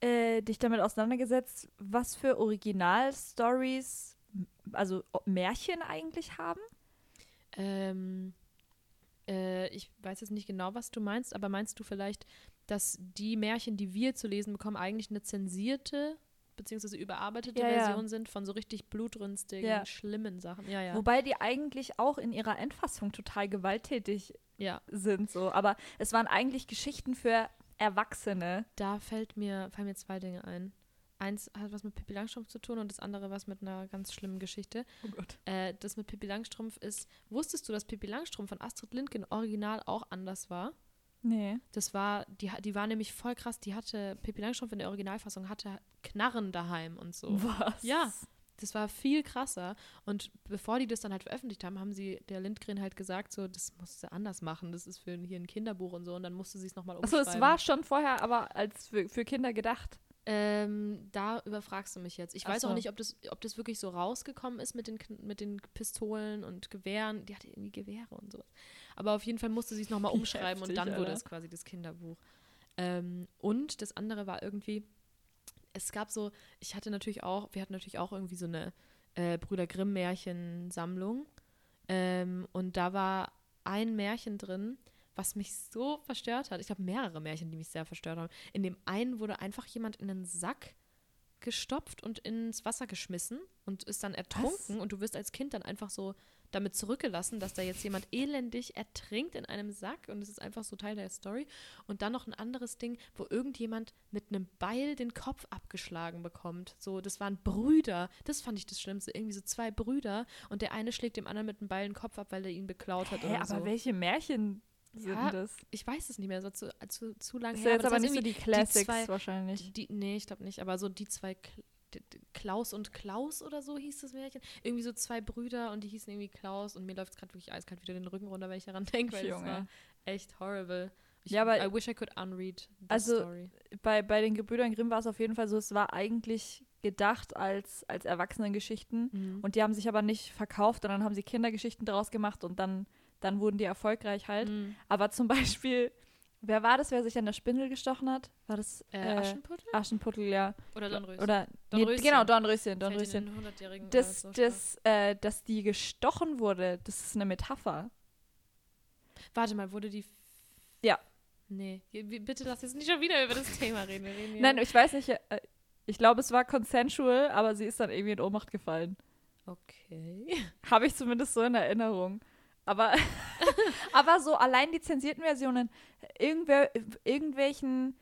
äh, dich damit auseinandergesetzt, was für Originalstories, also Märchen eigentlich haben? Ähm, äh, ich weiß jetzt nicht genau, was du meinst, aber meinst du vielleicht, dass die Märchen, die wir zu lesen bekommen, eigentlich eine zensierte beziehungsweise überarbeitete Ja, ja. Version sind von so richtig blutrünstigen, Ja. schlimmen Sachen? Ja, ja. Wobei die eigentlich auch in ihrer Endfassung total gewalttätig ja, sind, so. Aber es waren eigentlich Geschichten für Erwachsene. da fällt mir, fallen mir zwei Dinge ein. Eins hat was mit Pippi Langstrumpf zu tun und das andere was mit einer ganz schlimmen Geschichte. Oh Gott. Äh, das mit Pippi Langstrumpf ist, wusstest du, dass Pippi Langstrumpf von Astrid Lindgren original auch anders war? Nee. Das war, die, die war nämlich voll krass, die hatte, Pippi Langstrumpf in der Originalfassung hatte Knarren daheim und so. Was? Ja. Das war viel krasser. Und bevor die das dann halt veröffentlicht haben, haben sie der Lindgren halt gesagt, so, das musst du anders machen. Das ist für hier ein Kinderbuch und so. Und dann musste sie es nochmal Achso, umschreiben. es war schon vorher aber als für, für Kinder gedacht. Ähm, da überfragst du mich jetzt. Ich Ach weiß auch so. nicht, ob das, ob das wirklich so rausgekommen ist mit den, mit den Pistolen und Gewehren. Die hatte irgendwie Gewehre und sowas. Aber auf jeden Fall musste sie es nochmal umschreiben und heftig, dann wurde Alter. es quasi das Kinderbuch. Ähm, und das andere war irgendwie, es gab so, ich hatte natürlich auch, wir hatten natürlich auch irgendwie so eine äh, Brüder Grimm-Märchensammlung. Ähm, und da war ein Märchen drin, was mich so verstört hat. Ich glaube, mehrere Märchen, die mich sehr verstört haben. In dem einen wurde einfach jemand in einen Sack gestopft und ins Wasser geschmissen und ist dann ertrunken. Und du wirst als Kind dann einfach so damit zurückgelassen, dass da jetzt jemand elendig ertrinkt in einem Sack und es ist einfach so Teil der Story. Und dann noch ein anderes Ding, wo irgendjemand mit einem Beil den Kopf abgeschlagen bekommt. So, das waren Brüder. Das fand ich das Schlimmste. Irgendwie so zwei Brüder und der eine schlägt dem anderen mit einem Beil den Kopf ab, weil er ihn beklaut hat Hä, aber so. welche Märchen sind Ja, das? Ich weiß es nicht mehr, so zu, zu, zu lange Das ist her. ja jetzt aber das nicht so die Classics zwei- wahrscheinlich. die, nee, ich glaube nicht, aber so die zwei Klaus und Klaus oder so hieß das Märchen. Irgendwie so zwei Brüder und die hießen irgendwie Klaus und mir läuft es gerade wirklich eiskalt wieder den Rücken runter, wenn ich daran denke, weil Junge. war echt horrible. Ich, Ja, aber- I wish I could unread the Also, story. Bei, bei den Gebrüdern Grimm war es auf jeden Fall so, es war eigentlich gedacht als, als Erwachsenengeschichten. Mhm. Und die haben sich aber nicht verkauft und dann haben sie Kindergeschichten daraus gemacht und dann, dann wurden die erfolgreich halt. Mhm. Aber zum Beispiel, wer war das, wer sich an der Spindel gestochen hat? War das Äh, äh, Aschenputtel? Aschenputtel, ja. Oder Dornröschen? Oder nee, Dornröschen. genau, Dornröschen, Dornröschen. den 100-jährigen, Das, so das, äh, dass die gestochen wurde, das ist eine Metapher. Warte mal, wurde die. Ja. Nee, bitte lass jetzt nicht schon wieder über das Thema reden. Reden Nein, ich weiß nicht, äh, ich glaube, es war consensual, aber sie ist dann irgendwie in Ohnmacht gefallen. Okay. Habe ich zumindest so in Erinnerung. Aber, aber so allein die zensierten Versionen, irgendwer, irgendwelchen,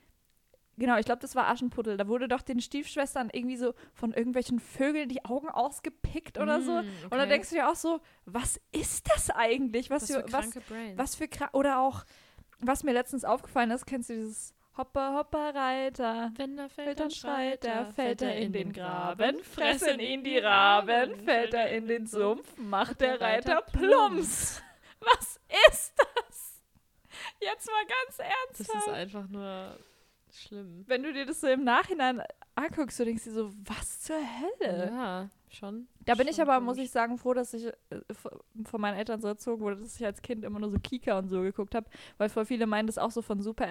genau, ich glaube, das war Aschenputtel. Da wurde doch den Stiefschwestern irgendwie so von irgendwelchen Vögeln die Augen ausgepickt oder so. Mm, Und dann okay. denkst du dir auch so, was ist das eigentlich? Was, was für, für was, was für oder auch, was mir letztens aufgefallen ist, kennst du dieses Hopper, Hopper, Reiter? Wenn er Fällt dann schreit er, fällt er in den Graben, fressen ihn die Raben, fällt er in den Sumpf, macht der Reiter plumps. Was ist das? Jetzt mal ganz Das ist ernsthaft. einfach nur schlimm. Wenn du dir das so im Nachhinein anguckst, du denkst dir so, was zur Hölle? Ja, schon. Da bin ich schon aber, komisch. muss ich sagen, froh, dass ich äh, von meinen Eltern so erzogen wurde, dass ich als Kind immer nur so Kika und so geguckt habe, weil voll viele meinen das auch so von Super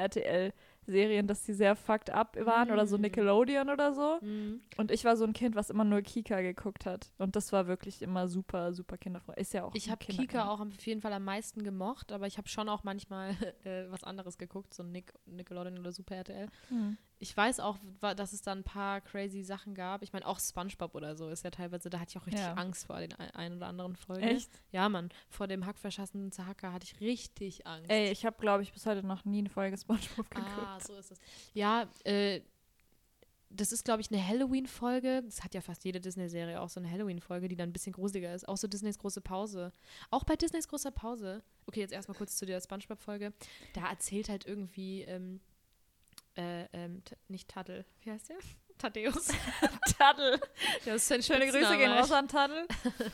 RTL-Serien, dass die sehr fucked up waren oder so Mm. Nickelodeon oder so. Mhm. Und ich war so ein Kind, was immer nur Kika geguckt hat. Und das war wirklich immer super, super kinderfreundlich. Ist ja auch Ich habe Kika auch auf jeden Fall am meisten gemocht, aber ich habe schon auch manchmal äh, was anderes geguckt, so Nick, Nickelodeon oder Super RTL. Hm. Ich weiß auch, dass es da ein paar crazy Sachen gab. Ich meine, auch Spongebob oder so ist ja teilweise, da hatte ich auch richtig Ja. Angst vor den ein, oder anderen Folgen. Echt? Ja, Mann, vor dem hackverschassenen Zahacker hatte ich richtig Angst. Ey, ich habe, glaube ich, bis heute noch nie eine Folge Spongebob geguckt. Ah, so ist es. Ja, äh, das ist, glaube ich, eine Halloween-Folge. Das hat ja fast jede Disney-Serie auch so eine Halloween-Folge, die dann ein bisschen gruseliger ist. Auch so Disneys große Pause. Auch bei Disneys großer Pause. Okay, jetzt erstmal kurz zu der Spongebob-Folge. Da erzählt halt irgendwie, ähm, äh, ähm, nicht Taddel. Wie heißt der? Thaddeus. Taddel. Ja, das ist sein Schöne Grüße gehen raus an Taddel.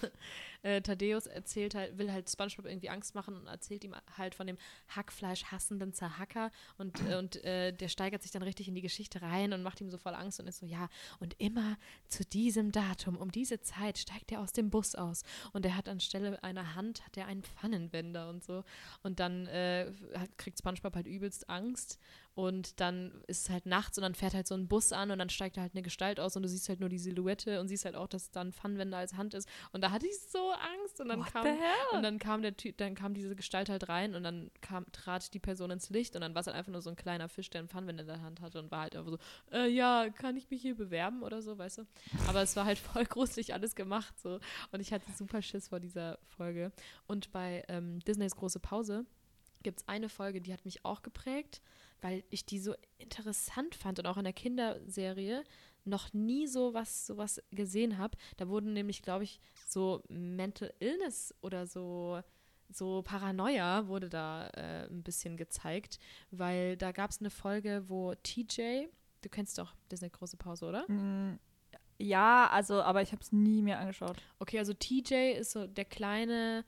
äh, Thaddeus erzählt halt, will halt SpongeBob irgendwie Angst machen und erzählt ihm halt von dem Hackfleisch hassenden Zerhacker und, äh, und äh, der steigert sich dann richtig in die Geschichte rein und macht ihm so voll Angst und ist so, ja, und immer zu diesem Datum, um diese Zeit steigt er aus dem Bus aus und er hat anstelle einer Hand, hat er einen Pfannenwender und so und dann äh, hat- kriegt SpongeBob halt übelst Angst und dann ist es halt nachts und dann fährt halt so ein Bus an und dann steigt da halt eine Gestalt aus und du siehst halt nur die Silhouette und siehst halt auch, dass da ein Pfannenwender als Hand ist. Und da hatte ich so Angst und dann What kam und dann kam der Typ, dann kam diese Gestalt halt rein und dann kam, trat die Person ins Licht und dann war es halt einfach nur so ein kleiner Fisch, der einen Pfannenwender in der Hand hatte und war halt einfach so, äh, ja, kann ich mich hier bewerben oder so, weißt du? Aber es war halt voll gruselig alles gemacht so und ich hatte super Schiss vor dieser Folge. Und bei ähm, Disneys große Pause gibt es eine Folge, die hat mich auch geprägt, weil ich die so interessant fand und auch in der Kinderserie noch nie so was sowas gesehen habe. Da wurden nämlich, glaube ich, so Mental Illness oder so so Paranoia wurde da äh, ein bisschen gezeigt, weil da gab es eine Folge, wo TJ, du kennst doch Disney große Pause, oder? Mm, Ja, also, aber ich habe es nie mir angeschaut. Okay, also TJ ist so der kleine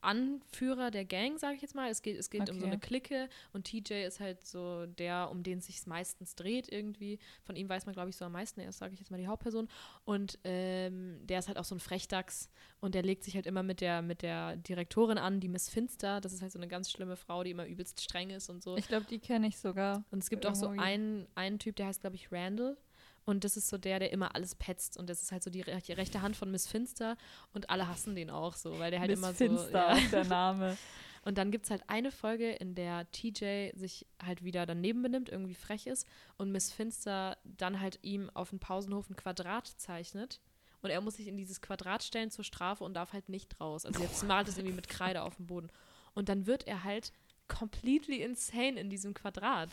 Anführer der Gang, sage ich jetzt mal. Es geht, es geht um so Okay. eine Clique und TJ ist halt so der, um den es sich meistens dreht irgendwie. Von ihm weiß man, glaube ich, so am meisten. Er ist, sage ich jetzt mal, die Hauptperson. Und ähm, der ist halt auch so ein Frechdachs und der legt sich halt immer mit der, mit der Direktorin an, die Miss Finster. Das ist halt so eine ganz schlimme Frau, die immer übelst streng ist und so. Ich glaube, die kenne ich sogar. Und es gibt auch so Irgendwie. einen, einen Typ, der heißt, glaube ich, Randall. Und das ist so der, der immer alles petzt. Und das ist halt so die, re- die rechte Hand von Miss Finster. Und alle hassen den auch so, weil der halt Miss immer Finster, so. Ja. auch der Name. Und dann gibt es halt eine Folge, in der TJ sich halt wieder daneben benimmt, irgendwie frech ist. Und Miss Finster dann halt ihm auf dem Pausenhof ein Quadrat zeichnet. Und er muss sich in dieses Quadrat stellen zur Strafe und darf halt nicht raus. Also jetzt malt es irgendwie mit Kreide auf dem Boden. Und dann wird er halt completely insane in diesem Quadrat.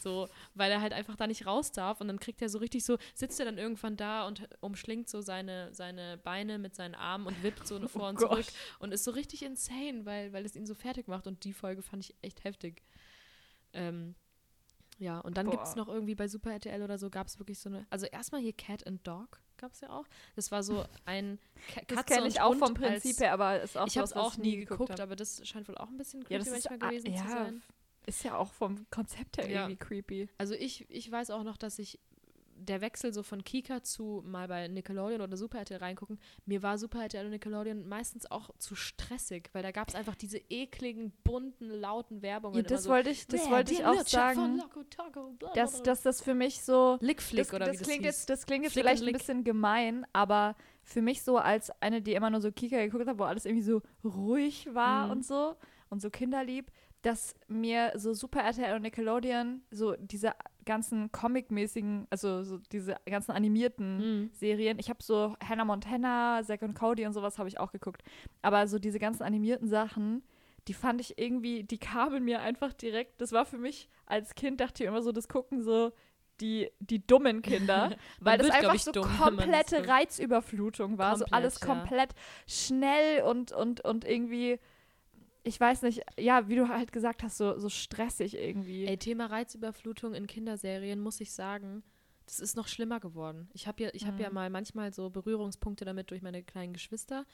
So, weil er halt einfach da nicht raus darf. Und dann kriegt er so richtig so, sitzt er dann irgendwann da und umschlingt so seine, seine Beine mit seinen Armen und wippt so vor und Gott. zurück. Und ist so richtig insane, weil, weil es ihn so fertig macht. Und die Folge fand ich echt heftig. Ähm, ja, und dann gibt es noch irgendwie bei Super RTL oder so, gab es wirklich so eine. Also erstmal hier Cat and Dog gab es ja auch. Das war so ein Ka Das Katze kenne ich auch vom Prinzip her, aber ist auch Ich habe es auch nie geguckt hab. aber das scheint wohl auch ein bisschen Ja, creepy das ist, manchmal gewesen ah, zu ja, sein. ist ja auch vom Konzept her Ja. irgendwie creepy. Also ich, ich weiß auch noch, dass ich der Wechsel so von Kika zu mal bei Nickelodeon oder Super RTL reingucken, mir war Super RTL und Nickelodeon meistens auch zu stressig, weil da gab es einfach diese ekligen, bunten, lauten Werbungen. Ja, das so, wollte ich, das "Wer, wollte ich auch sagen, dass, bla." dass das für mich so Lickflick das, oder das wie das klingt hieß. jetzt, das klingt jetzt Flick vielleicht ein bisschen gemein, aber für mich so als eine, die immer nur so Kika geguckt hat, wo alles irgendwie so ruhig war Mhm. und so und so kinderlieb, dass mir so Super RTL und Nickelodeon so diese ganzen Comic-mäßigen, also so diese ganzen animierten Mhm. Serien. Ich habe so Hannah Montana, Zack und Cody und sowas habe ich auch geguckt. Aber so diese ganzen animierten Sachen, die fand ich irgendwie, die kamen mir einfach direkt. Das war für mich als Kind, dachte ich immer so, das gucken so die, die dummen Kinder, weil das wird, einfach ich, so dumm, komplette. Reizüberflutung war. so Komplett, alles ja. komplett schnell und, und, und irgendwie, ich weiß nicht, ja, wie du halt gesagt hast, so, so stressig irgendwie. Ey, Thema Reizüberflutung in Kinderserien, muss ich sagen, das ist noch schlimmer geworden. Ich habe ja, ich mhm. habe ja mal manchmal so Berührungspunkte damit durch meine kleinen Geschwister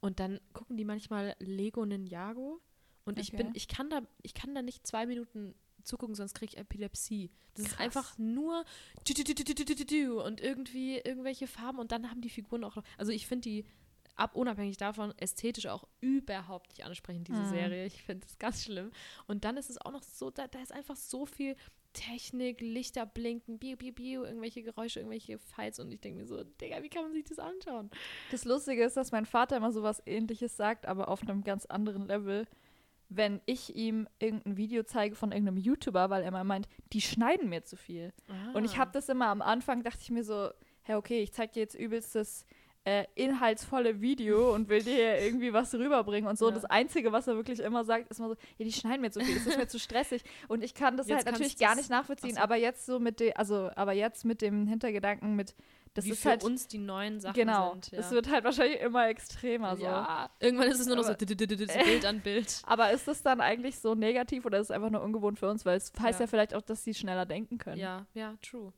und dann gucken die manchmal Lego Ninjago und okay. ich bin, ich kann da, ich kann da nicht zwei Minuten zugucken, sonst kriege ich Epilepsie. Das Krass. ist einfach nur und irgendwie irgendwelche Farben und dann haben die Figuren auch noch. Also ich finde die ab unabhängig davon ästhetisch auch überhaupt nicht ansprechend, diese Mhm. Serie. Ich finde das ganz schlimm. Und dann ist es auch noch so, da, da ist einfach so viel Technik, Lichter blinken, biu, biu, biu, irgendwelche Geräusche, irgendwelche Fights und ich denke mir so, Digga, wie kann man sich das anschauen? Das Lustige ist, dass mein Vater immer sowas ähnliches sagt, aber auf einem ganz anderen Level. Wenn ich ihm irgendein Video zeige von irgendeinem YouTuber, weil er immer meint, die schneiden mir zu viel. Und ich Ah. habe das immer am Anfang, dachte ich mir so, hey, okay, ich zeig dir jetzt übelst das äh, inhaltsvolle Video und will dir irgendwie was rüberbringen und so. Ja. das Einzige, was er wirklich immer sagt, ist immer so, ja, die schneiden mir zu viel, das ist mir zu stressig. Und ich kann das Jetzt halt natürlich gar nicht nachvollziehen, so. aber jetzt so mit dem, also, aber jetzt mit dem Hintergedanken mit, das wie ist für halt, uns die neuen Sachen genau, sind. Ja. es wird halt wahrscheinlich immer extremer so. ja. Irgendwann ist es nur noch so Bild an Bild. Aber ist das dann eigentlich so negativ oder ist es einfach nur ungewohnt für uns? Weil es heißt ja, Ja. vielleicht auch, dass sie schneller denken können. Ja, ja, true.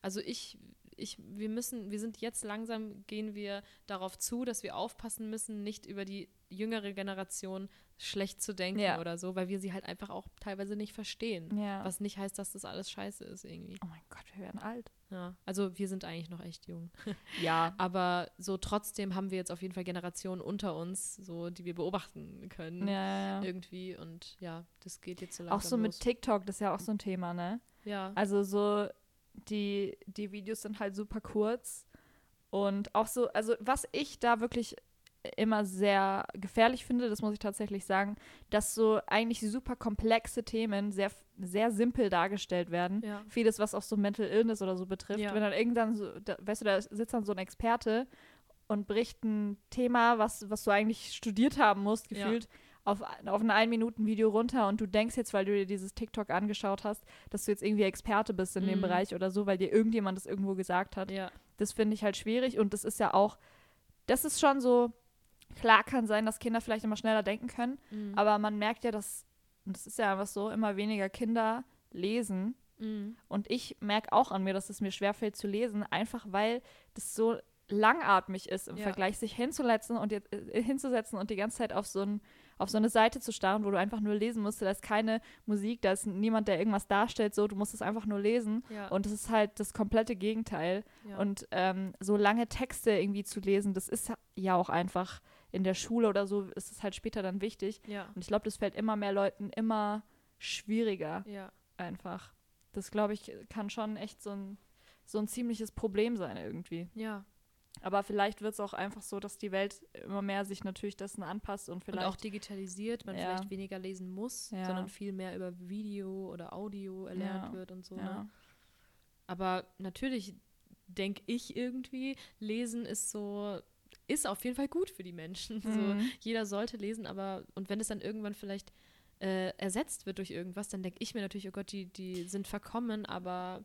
Also ich, ich, wir müssen, wir sind jetzt langsam, gehen wir darauf zu, dass wir aufpassen müssen, nicht über die jüngere Generation schlecht zu denken Ja. oder so, weil wir sie halt einfach auch teilweise nicht verstehen. Ja. Was nicht heißt, dass das alles scheiße ist irgendwie. oh mein Gott, wir werden alt. Ja. Also wir sind eigentlich noch echt jung. Ja. Aber so trotzdem haben wir jetzt auf jeden Fall Generationen unter uns, so die wir beobachten können. Ja, ja. Irgendwie und ja, das geht jetzt so langsam Auch so mit los. TikTok, das ist ja auch so ein Thema, ne? Ja. Also so, die, die Videos sind halt super kurz. Und auch so, also was ich da wirklich immer sehr gefährlich finde, das muss ich tatsächlich sagen, dass so eigentlich super komplexe Themen sehr, sehr simpel dargestellt werden. Ja. Vieles, was auch so Mental Illness oder so betrifft. Ja. Wenn dann irgendwann so, da, weißt du, da sitzt dann so ein Experte und bricht ein Thema, was, was du eigentlich studiert haben musst, Ja. Auf, auf ein Ein-Minuten-Video runter und du denkst jetzt, weil du dir dieses TikTok angeschaut hast, dass du jetzt irgendwie Experte bist in dem Mhm. Bereich oder so, weil dir irgendjemand das irgendwo gesagt hat. Ja. Das finde ich halt schwierig und das ist ja auch, das ist schon so, klar kann sein, dass Kinder vielleicht immer schneller denken können, Mhm. aber man merkt ja, dass, und das ist ja einfach so, immer weniger Kinder lesen Mhm. und ich merke auch an mir, dass es mir schwerfällt zu lesen, einfach weil das so langatmig ist im Ja. Vergleich, sich hinzusetzen und jetzt, äh, hinzusetzen und die ganze Zeit auf so, ein, auf so eine Seite zu starren, wo du einfach nur lesen musst. Da ist keine Musik, da ist niemand, der irgendwas darstellt, so, du musst es einfach nur lesen. Ja. Und es ist halt das komplette Gegenteil. ja. Und ähm, so lange Texte irgendwie zu lesen, das ist ja auch einfach in der Schule oder so, ist es halt später dann wichtig. ja. Und ich glaube, das fällt immer mehr Leuten immer schwieriger Ja. einfach. Das, glaube ich, kann schon echt so ein, so ein ziemliches Problem sein irgendwie. Ja. Aber vielleicht wird es auch einfach so, dass die Welt immer mehr sich natürlich dessen anpasst und Und vielleicht. auch digitalisiert, man Ja. vielleicht weniger lesen muss, Ja. sondern viel mehr über Video oder Audio erlernt Ja. wird und so. Ne? Aber natürlich denke ich irgendwie, Lesen ist so, ist auf jeden Fall gut für die Menschen. So, Mhm. jeder sollte lesen, aber und wenn es dann irgendwann vielleicht äh, ersetzt wird durch irgendwas, dann denke ich mir natürlich, oh Gott, die, die sind verkommen, aber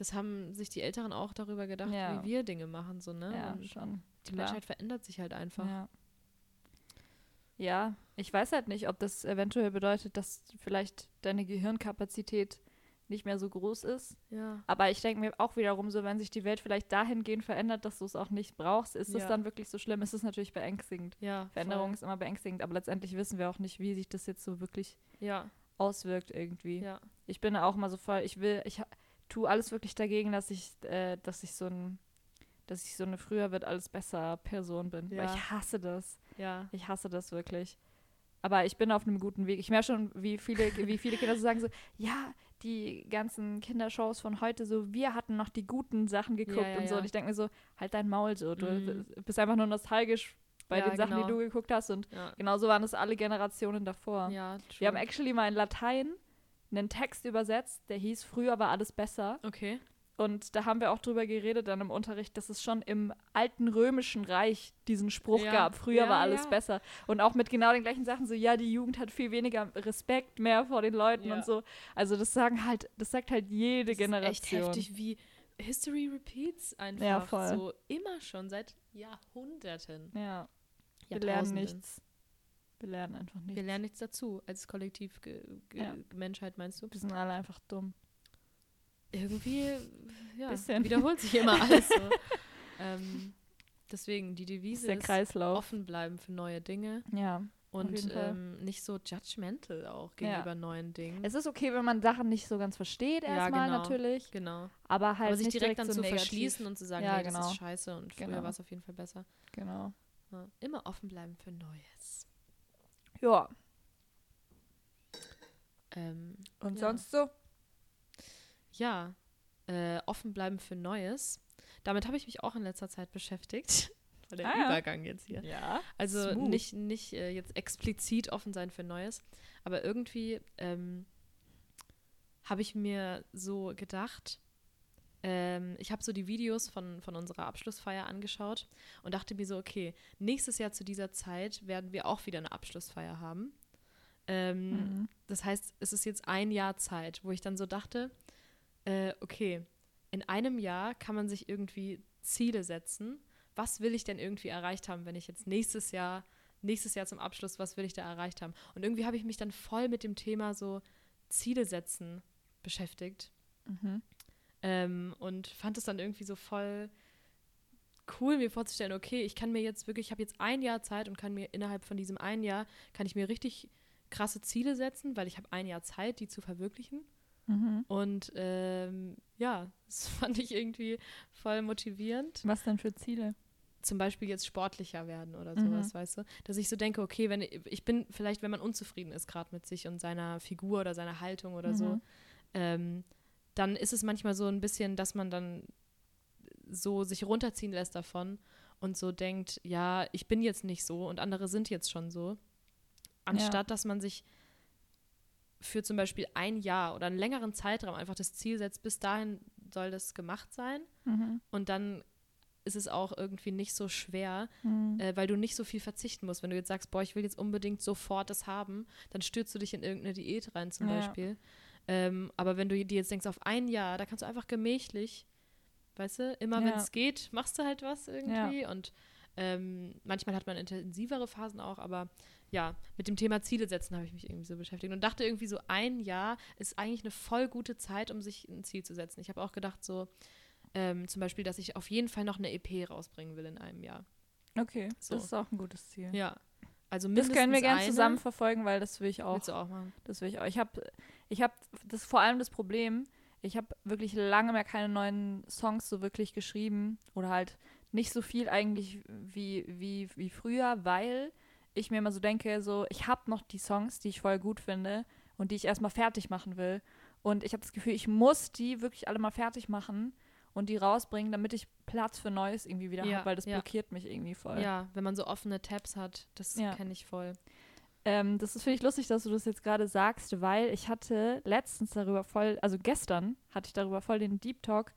das haben sich die Älteren auch darüber gedacht, Ja. wie wir Dinge machen, so, ne? ja, Und schon. die klar. Menschheit verändert sich halt einfach. Ja. ja, ich weiß halt nicht, ob das eventuell bedeutet, dass vielleicht deine Gehirnkapazität nicht mehr so groß ist. Ja. Aber ich denke mir auch wiederum so, wenn sich die Welt vielleicht dahingehend verändert, dass du es auch nicht brauchst, ist es Ja. dann wirklich so schlimm? Ist es natürlich beängstigend. Ja. voll. Veränderung ist immer beängstigend, aber letztendlich wissen wir auch nicht, wie sich das jetzt so wirklich auswirkt irgendwie. ja. Ich bin auch mal so voll, ich will, ich tue alles wirklich dagegen, dass ich, äh, dass ich so ein, dass ich so eine früher wird alles besser Person bin. Weil Ja. ich hasse das. Ja. Ich hasse das wirklich. Aber ich bin auf einem guten Weg. Ich merke schon, wie viele, wie viele Kinder so sagen so, ja, die ganzen Kindershows von heute, so, wir hatten noch die guten Sachen geguckt Ja, ja, und so. Und ich denke mir so, halt dein Maul so. Du Mhm. bist einfach nur nostalgisch bei den Sachen, genau. die du geguckt hast. Und Ja. genauso waren es alle Generationen davor. Ja, Wir haben actually mal in Latein einen Text übersetzt, der hieß, früher war alles besser. Okay. Und da haben wir auch drüber geredet dann im Unterricht, dass es schon im alten römischen Reich diesen Spruch Ja. gab, früher Ja, war alles ja. besser. Und auch mit genau den gleichen Sachen, so ja, die Jugend hat viel weniger Respekt mehr vor den Leuten und so. Also das sagen halt, das sagt halt jede Das Generation. Ist echt heftig, wie History repeats einfach. So immer schon, seit Jahrhunderten. Ja, wir lernen nichts. Wir lernen einfach nichts. Wir lernen nichts dazu als Kollektiv Ja. Menschheit, meinst du? Wir sind alle einfach dumm. Irgendwie, ja, Bisschen. wiederholt sich immer alles so. ähm, deswegen, die Das Devise ist ist offen bleiben für neue Dinge Ja. und ähm, nicht so judgmental auch Ja. gegenüber neuen Dingen. Es ist okay, wenn man Sachen nicht so ganz versteht Ja, erstmal genau. natürlich, genau. aber halt Aber sich nicht direkt dann so zu negativ. verschließen und zu sagen, Ja, nee, das genau. ist scheiße und früher Genau. war es auf jeden Fall besser. Genau. Ja. Immer offen bleiben für Neues. Ja. Ähm, Und Ja. sonst so? Ja, äh, offen bleiben für Neues. Damit habe ich mich auch in letzter Zeit beschäftigt. Der Ah, ja. Übergang jetzt hier. Ja. Also Smooth. nicht, nicht äh, jetzt explizit offen sein für Neues, aber irgendwie ähm, habe ich mir so gedacht, ähm, ich habe so die Videos von, von unserer Abschlussfeier angeschaut und dachte mir so, okay, nächstes Jahr zu dieser Zeit werden wir auch wieder eine Abschlussfeier haben. Ähm, Mhm. das heißt, es ist jetzt ein Jahr Zeit, wo ich dann so dachte, äh, okay, in einem Jahr kann man sich irgendwie Ziele setzen. Was will ich denn irgendwie erreicht haben, wenn ich jetzt nächstes Jahr, nächstes Jahr zum Abschluss, was will ich da erreicht haben? Und irgendwie habe ich mich dann voll mit dem Thema so Ziele setzen beschäftigt. Mhm. Ähm, und fand es dann irgendwie so voll cool, mir vorzustellen, okay, ich kann mir jetzt wirklich, ich habe jetzt ein Jahr Zeit und kann mir innerhalb von diesem ein Jahr, kann ich mir richtig krasse Ziele setzen, weil ich habe ein Jahr Zeit, die zu verwirklichen. Mhm. Und ähm, ja, das fand ich irgendwie voll motivierend. Was denn für Ziele? Zum Beispiel jetzt sportlicher werden oder Mhm. sowas, weißt du? Dass ich so denke, okay, wenn ich bin vielleicht, wenn man unzufrieden ist gerade mit sich und seiner Figur oder seiner Haltung oder so, Mhm. ähm, dann ist es manchmal so ein bisschen, dass man dann so sich runterziehen lässt davon und so denkt, ja, ich bin jetzt nicht so und andere sind jetzt schon so. Anstatt dass man sich für zum Beispiel ein Jahr oder einen längeren Zeitraum einfach das Ziel setzt, bis dahin soll das gemacht sein Mhm. und dann ist es auch irgendwie nicht so schwer, Mhm. äh, weil du nicht so viel verzichten musst. Wenn du jetzt sagst, boah, ich will jetzt unbedingt sofort das haben, dann stürzt du dich in irgendeine Diät rein zum Ja. Beispiel. Ähm, aber wenn du dir jetzt denkst, auf ein Jahr, da kannst du einfach gemächlich, weißt du, immer wenn Ja. es geht, machst du halt was irgendwie. Und ähm, manchmal hat man intensivere Phasen auch, aber ja, mit dem Thema Ziele setzen habe ich mich irgendwie so beschäftigt und dachte irgendwie so, ein Jahr ist eigentlich eine voll gute Zeit, um sich ein Ziel zu setzen. Ich habe auch gedacht so, ähm, zum Beispiel, dass ich auf jeden Fall noch eine EP rausbringen will in einem Jahr. Okay, So. das ist auch ein gutes Ziel. Ja. Also Das können wir gerne zusammen verfolgen, weil das will ich auch. Willst du auch machen? Das will ich auch. Ich habe ich hab das vor allem das Problem, ich habe wirklich lange mehr keine neuen Songs so wirklich geschrieben oder halt nicht so viel eigentlich wie, wie, wie früher, weil ich mir immer so denke, so ich habe noch die Songs, die ich voll gut finde und die ich erstmal fertig machen will. Und ich habe das Gefühl, ich muss die wirklich alle mal fertig machen und die rausbringen, damit ich Platz für Neues irgendwie wieder Ja, habe, weil das ja. blockiert mich irgendwie voll. Ja, wenn man so offene Tabs hat, das Ja. kenne ich voll. Ähm, das ist, finde ich, lustig, dass du das jetzt gerade sagst, weil ich hatte letztens darüber voll, also gestern hatte ich darüber voll den Deep Talk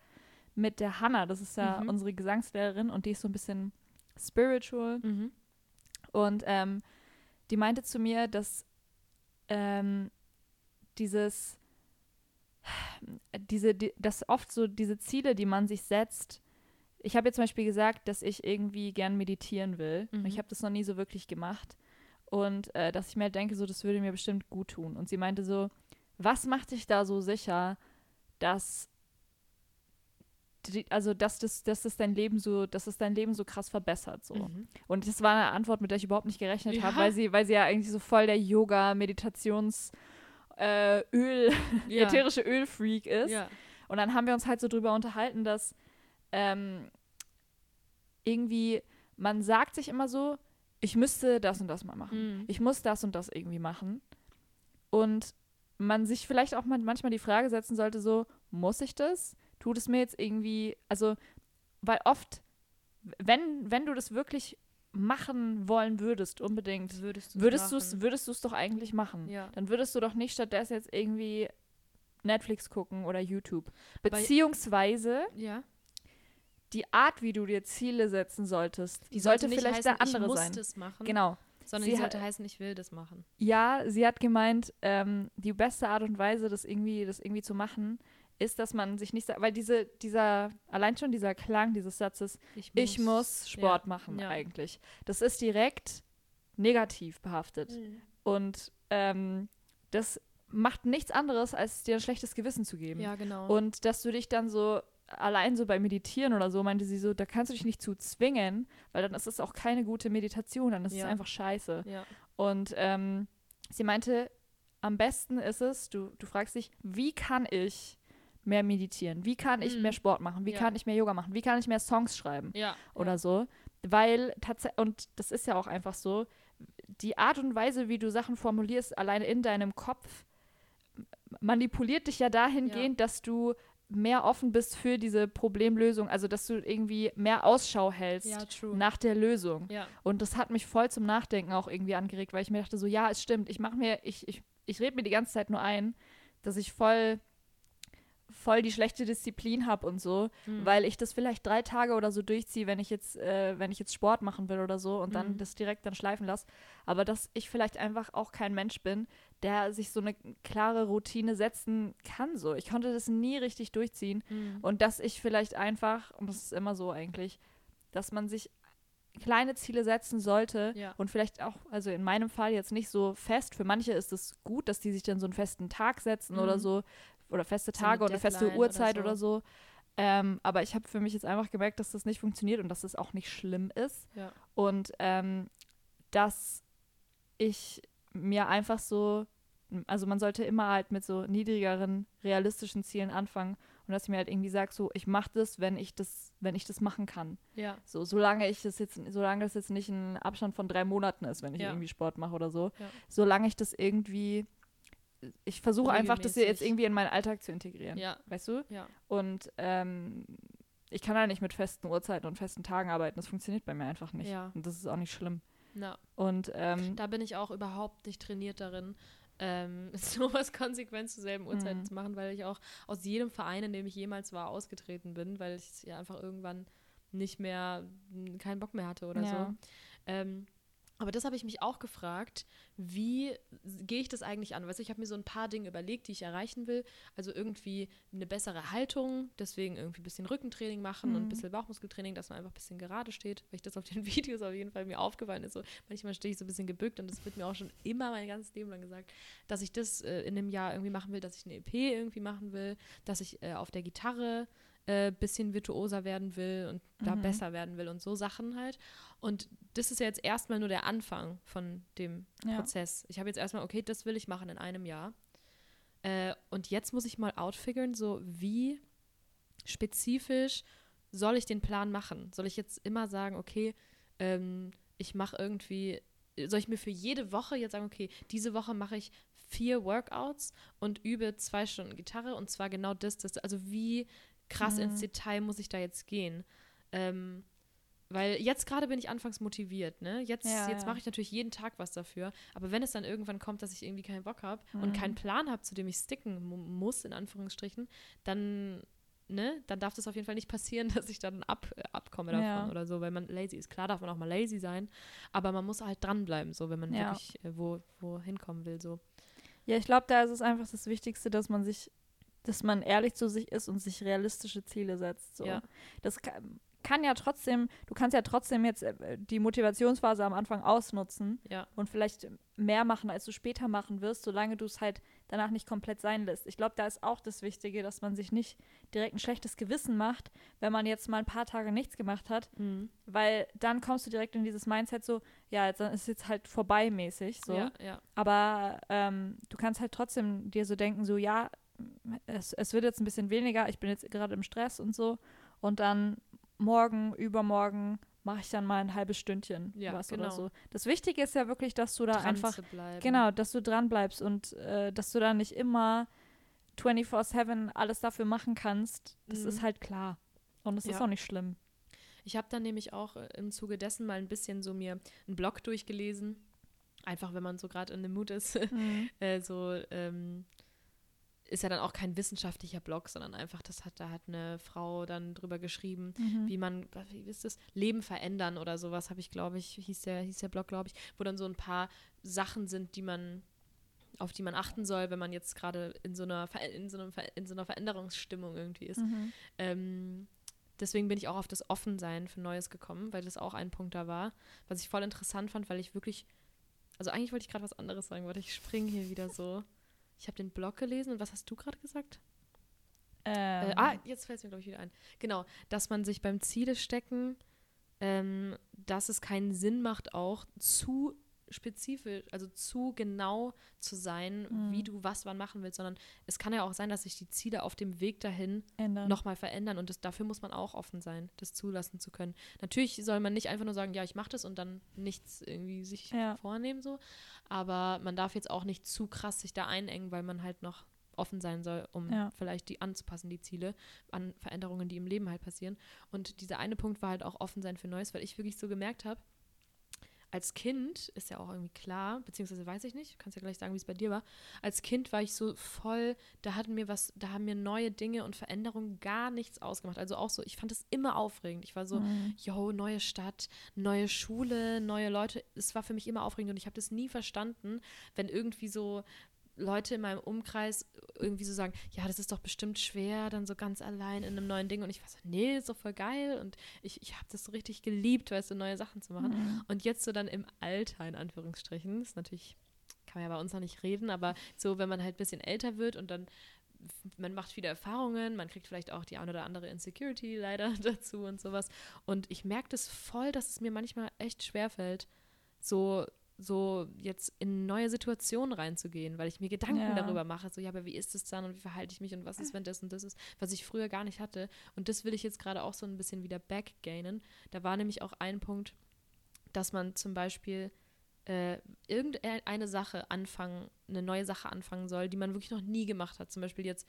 mit der Hannah. Das ist ja Mhm. unsere Gesangslehrerin und die ist so ein bisschen spiritual. Mhm. Und ähm, die meinte zu mir, dass ähm, dieses, diese, die, dass oft so diese Ziele, die man sich setzt, ich habe jetzt zum Beispiel gesagt, dass ich irgendwie gern meditieren will. Mhm. Ich habe das noch nie so wirklich gemacht. Und äh, dass ich mir halt denke, so, das würde mir bestimmt gut tun. Und sie meinte so, was macht dich da so sicher, dass die, also dass das, dass das dein Leben so, dass es dein Leben so krass verbessert. So. Mhm. Und das war eine Antwort, mit der ich überhaupt nicht gerechnet Ja. habe, weil sie, weil sie ja eigentlich so voll der Yoga, Meditations, äh, Öl, Ja. ätherische Ölfreak ist. Ja. Und dann haben wir uns halt so drüber unterhalten, dass ähm, irgendwie, man sagt sich immer so, ich müsste das und das mal machen. Mhm. Ich muss das und das irgendwie machen. Und man sich vielleicht auch mal manchmal die Frage setzen sollte, so, muss ich das? Tut es mir jetzt irgendwie, also, weil oft, wenn, wenn du das wirklich machen wollen würdest, unbedingt, Würdest du würdest du es würdest du's doch eigentlich machen. Ja. Dann würdest du doch nicht stattdessen jetzt irgendwie Netflix gucken oder YouTube. Beziehungsweise Ja. die Art, wie du dir Ziele setzen solltest, die, sollte, nicht vielleicht heißen, eine andere ich muss sein. das machen, Genau. sondern Sie sollte heißen, ich will das machen. Ja, sie hat gemeint, ähm, die beste Art und Weise, das irgendwie, das irgendwie zu machen, ist, dass man sich nicht, weil diese, dieser, allein schon dieser Klang dieses Satzes, ich muss Sport Ja, machen ja. eigentlich. Das ist direkt negativ behaftet. Und ähm, das macht nichts anderes, als dir ein schlechtes Gewissen zu geben. Ja, genau. Und dass du dich dann so, allein so beim Meditieren oder so, meinte sie so, da kannst du dich nicht zu zwingen, weil dann ist es auch keine gute Meditation, dann ist Ja. es einfach scheiße. ja. Und ähm, sie meinte, am besten ist es, du, du fragst dich, wie kann ich mehr meditieren? Wie kann ich Mhm. mehr Sport machen? Wie Ja. kann ich mehr Yoga machen? Wie kann ich mehr Songs schreiben? Ja. Oder so. Weil tatsächlich, und das ist ja auch einfach so, die Art und Weise, wie du Sachen formulierst, alleine in deinem Kopf, manipuliert dich ja dahingehend, dass du mehr offen bist für diese Problemlösung, also dass du irgendwie mehr Ausschau hältst Ja, nach der Lösung. ja. Und das hat mich voll zum Nachdenken auch irgendwie angeregt, weil ich mir dachte so, ja, es stimmt, ich mache mir, ich, ich, ich rede mir die ganze Zeit nur ein, dass ich voll, voll die schlechte Disziplin habe und so, Mhm. weil ich das vielleicht drei Tage oder so durchziehe, wenn ich jetzt, äh, wenn ich jetzt Sport machen will oder so und dann Mhm. das direkt dann schleifen lasse. Aber dass ich vielleicht einfach auch kein Mensch bin, der sich so eine klare Routine setzen kann. So, ich konnte das nie richtig durchziehen. Mhm. Und dass ich vielleicht einfach, und das ist immer so eigentlich, dass man sich kleine Ziele setzen sollte Ja. und vielleicht auch, also in meinem Fall jetzt nicht so fest. Für manche ist es gut, dass die sich dann so einen festen Tag setzen oder Mhm. so, oder feste So eine Tage oder feste Deadline oder Uhrzeit so. oder so. Ähm, aber ich habe für mich jetzt einfach gemerkt, dass das nicht funktioniert und dass das auch nicht schlimm ist. Ja. Und ähm, dass ich mir einfach so, also man sollte immer halt mit so niedrigeren, realistischen Zielen anfangen und dass ich mir halt irgendwie sage, so, ich mache das, wenn ich das, wenn ich das machen kann. Ja. So, solange ich das jetzt, solange das jetzt nicht ein Abstand von drei Monaten ist, wenn ich Ja. irgendwie Sport mache oder so, Ja. solange ich das irgendwie, ich versuche einfach, das hier jetzt irgendwie in meinen Alltag zu integrieren. Ja. Weißt du? Ja. Und ähm, ich kann ja nicht mit festen Uhrzeiten und festen Tagen arbeiten. Das funktioniert bei mir einfach nicht. Ja. Und das ist auch nicht schlimm. Na, Und ähm, da bin ich auch überhaupt nicht trainiert darin, ähm, sowas konsequent zur selben Uhrzeit Mhm. zu machen, weil ich auch aus jedem Verein, in dem ich jemals war, ausgetreten bin, weil ich ja einfach irgendwann nicht mehr, keinen Bock mehr hatte oder Ja. so. Ähm, aber das habe ich mich auch gefragt, wie gehe ich das eigentlich an? Weißt du, ich habe mir so ein paar Dinge überlegt, die ich erreichen will. Also irgendwie eine bessere Haltung, deswegen irgendwie ein bisschen Rückentraining machen und ein Mhm. bisschen Bauchmuskeltraining, dass man einfach ein bisschen gerade steht, weil ich das auf den Videos auf jeden Fall mir aufgefallen ist. So, manchmal stehe ich so ein bisschen gebückt und das wird mir auch schon immer mein ganzes Leben lang gesagt, dass ich das äh, in einem Jahr irgendwie machen will, dass ich eine EP irgendwie machen will, dass ich äh, auf der Gitarre ein bisschen virtuoser werden will und da Mhm. besser werden will und so Sachen halt. Und das ist ja jetzt erstmal nur der Anfang von dem ja. Prozess. Ich habe jetzt erstmal, okay, das will ich machen in einem Jahr. Äh, und jetzt muss ich mal outfiguren, so wie spezifisch soll ich den Plan machen? Soll ich jetzt immer sagen, okay, ähm, ich mache irgendwie, soll ich mir für jede Woche jetzt sagen, okay, diese Woche mache ich vier Workouts und übe zwei Stunden Gitarre und zwar genau das, das also wie krass Mhm. ins Detail muss ich da jetzt gehen? Ähm, weil jetzt gerade bin ich anfangs motiviert, ne? Jetzt, Ja, jetzt ja. mache ich natürlich jeden Tag was dafür. Aber wenn es dann irgendwann kommt, dass ich irgendwie keinen Bock habe Mhm. und keinen Plan habe, zu dem ich sticken mu muss, in Anführungsstrichen, dann, ne, dann darf das auf jeden Fall nicht passieren, dass ich dann ab, äh, abkomme davon Ja. oder so, weil man lazy ist. Klar darf man auch mal lazy sein, aber man muss halt dranbleiben, so, wenn man wirklich äh, wo, wo hinkommen will, so. Ja, ich glaube, da ist es einfach das Wichtigste, dass man sich, dass man ehrlich zu sich ist und sich realistische Ziele setzt. So. Ja. Das kann, kann ja trotzdem, du kannst ja trotzdem jetzt äh, die Motivationsphase am Anfang ausnutzen Ja. und vielleicht mehr machen, als du später machen wirst, solange du es halt danach nicht komplett sein lässt. Ich glaube, da ist auch das Wichtige, dass man sich nicht direkt ein schlechtes Gewissen macht, wenn man jetzt mal ein paar Tage nichts gemacht hat, Mhm. weil dann kommst du direkt in dieses Mindset so, ja, jetzt dann ist jetzt halt vorbei mäßig so. Ja. Aber ähm, du kannst halt trotzdem dir so denken, so ja, es, es wird jetzt ein bisschen weniger, ich bin jetzt gerade im Stress und so. Und dann morgen, übermorgen mache ich dann mal ein halbes Stündchen Ja, was oder genau. so. Das Wichtige ist ja wirklich, dass du da Dran einfach, genau, dass du dran bleibst und äh, dass du da nicht immer 24-7 alles dafür machen kannst. Das Mhm. ist halt klar. Und es ist Ja. auch nicht schlimm. Ich habe dann nämlich auch äh, im Zuge dessen mal ein bisschen so mir einen Blog durchgelesen. Einfach, wenn man so gerade in dem Mut ist. äh, so ähm, ist ja dann auch kein wissenschaftlicher Blog, sondern einfach, das hat, da hat eine Frau dann drüber geschrieben, Mhm. wie man, wie ist das, Leben verändern oder sowas, habe ich, glaube ich, hieß der, hieß der Blog, glaube ich, wo dann so ein paar Sachen sind, die man, auf die man achten soll, wenn man jetzt gerade in so einer Ver- in so, einem Ver- in so einer Veränderungsstimmung irgendwie ist. Mhm. Ähm, deswegen bin ich auch auf das Offensein für Neues gekommen, weil das auch ein Punkt da war, was ich voll interessant fand, weil ich wirklich, also eigentlich wollte ich gerade was anderes sagen, warte, ich springe hier wieder so. Ich habe den Blog gelesen und was hast du gerade gesagt? Ähm, Äh, ah, jetzt fällt es mir, glaube ich, wieder ein. Genau, dass man sich beim Ziele stecken, ähm, dass es keinen Sinn macht, auch zu spezifisch, also zu genau zu sein, Mhm. wie du was wann machen willst, sondern es kann ja auch sein, dass sich die Ziele auf dem Weg dahin nochmal verändern und das, dafür muss man auch offen sein, das zulassen zu können. Natürlich soll man nicht einfach nur sagen, ja, ich mache das und dann nichts irgendwie sich Ja. vornehmen so, aber man darf jetzt auch nicht zu krass sich da einengen, weil man halt noch offen sein soll, um Ja. vielleicht die anzupassen, die Ziele an Veränderungen, die im Leben halt passieren. Und dieser eine Punkt war halt auch offen sein für Neues, weil ich wirklich so gemerkt habe, als Kind ist ja auch irgendwie klar, beziehungsweise weiß ich nicht, kannst ja gleich sagen, wie es bei dir war. Als Kind war ich so voll, da hatten mir was, da haben mir neue Dinge und Veränderungen gar nichts ausgemacht. Also auch so, ich fand es immer aufregend. Ich war so, Mhm. yo, neue Stadt, neue Schule, neue Leute. Es war für mich immer aufregend und ich habe das nie verstanden, wenn irgendwie so Leute in meinem Umkreis irgendwie so sagen, ja, das ist doch bestimmt schwer, dann so ganz allein in einem neuen Ding. Und ich war so, nee, ist doch voll geil. Und ich, ich habe das so richtig geliebt, weißt du, neue Sachen zu machen. Mhm. Und jetzt so dann im Alter, in Anführungsstrichen, ist natürlich, kann man ja bei uns noch nicht reden, aber so, wenn man halt ein bisschen älter wird und dann man macht viele Erfahrungen, man kriegt vielleicht auch die ein oder andere Insecurity leider dazu und sowas. Und ich merke das voll, dass es mir manchmal echt schwerfällt, so, so jetzt in neue Situationen reinzugehen, weil ich mir Gedanken Ja. darüber mache. So, ja, aber wie ist es dann und wie verhalte ich mich und was ist, wenn das und das ist, was ich früher gar nicht hatte. Und das will ich jetzt gerade auch so ein bisschen wieder backgainen. Da war nämlich auch ein Punkt, dass man zum Beispiel äh, irgendeine Sache anfangen, eine neue Sache anfangen soll, die man wirklich noch nie gemacht hat. Zum Beispiel jetzt,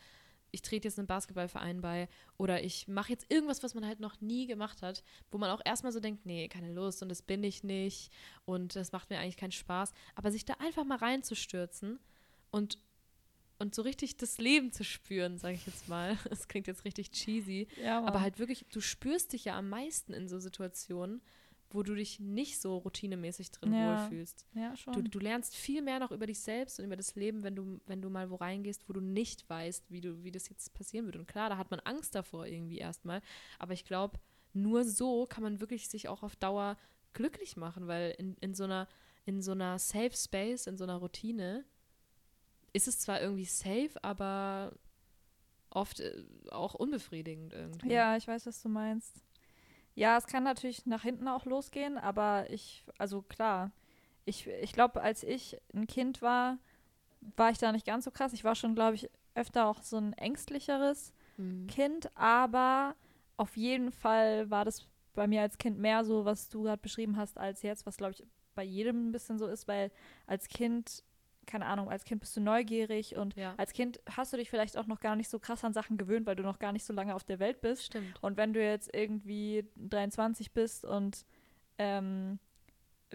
ich trete jetzt einem Basketballverein bei oder ich mache jetzt irgendwas, was man halt noch nie gemacht hat, wo man auch erstmal so denkt, nee, keine Lust und das bin ich nicht und das macht mir eigentlich keinen Spaß. Aber sich da einfach mal reinzustürzen und, und so richtig das Leben zu spüren, sage ich jetzt mal. Das klingt jetzt richtig cheesy, Ja, aber halt wirklich, du spürst dich ja am meisten in so Situationen, wo du dich nicht so routinemäßig drin Ja. wohlfühlst. ja, schon. Du, du lernst viel mehr noch über dich selbst und über das Leben, wenn du, wenn du mal wo reingehst, wo du nicht weißt, wie, du, wie das jetzt passieren wird. Und klar, da hat man Angst davor irgendwie erstmal. Aber ich glaube, nur so kann man wirklich sich auch auf Dauer glücklich machen, weil in, in so einer, in so einer Safe Space, in so einer Routine, ist es zwar irgendwie safe, aber oft äh, auch unbefriedigend irgendwie. Ja, ich weiß, was du meinst. Ja, es kann natürlich nach hinten auch losgehen, aber ich, also klar, ich, ich glaube, als ich ein Kind war, war ich da nicht ganz so krass. Ich war schon, glaube ich, öfter auch so ein ängstlicheres Mhm. Kind, aber auf jeden Fall war das bei mir als Kind mehr so, was du gerade beschrieben hast, als jetzt, was, glaube ich, bei jedem ein bisschen so ist, weil als Kind, keine Ahnung, als Kind bist du neugierig und Ja, als Kind hast du dich vielleicht auch noch gar nicht so krass an Sachen gewöhnt, weil du noch gar nicht so lange auf der Welt bist. stimmt. Und wenn du jetzt irgendwie 23 bist und ähm,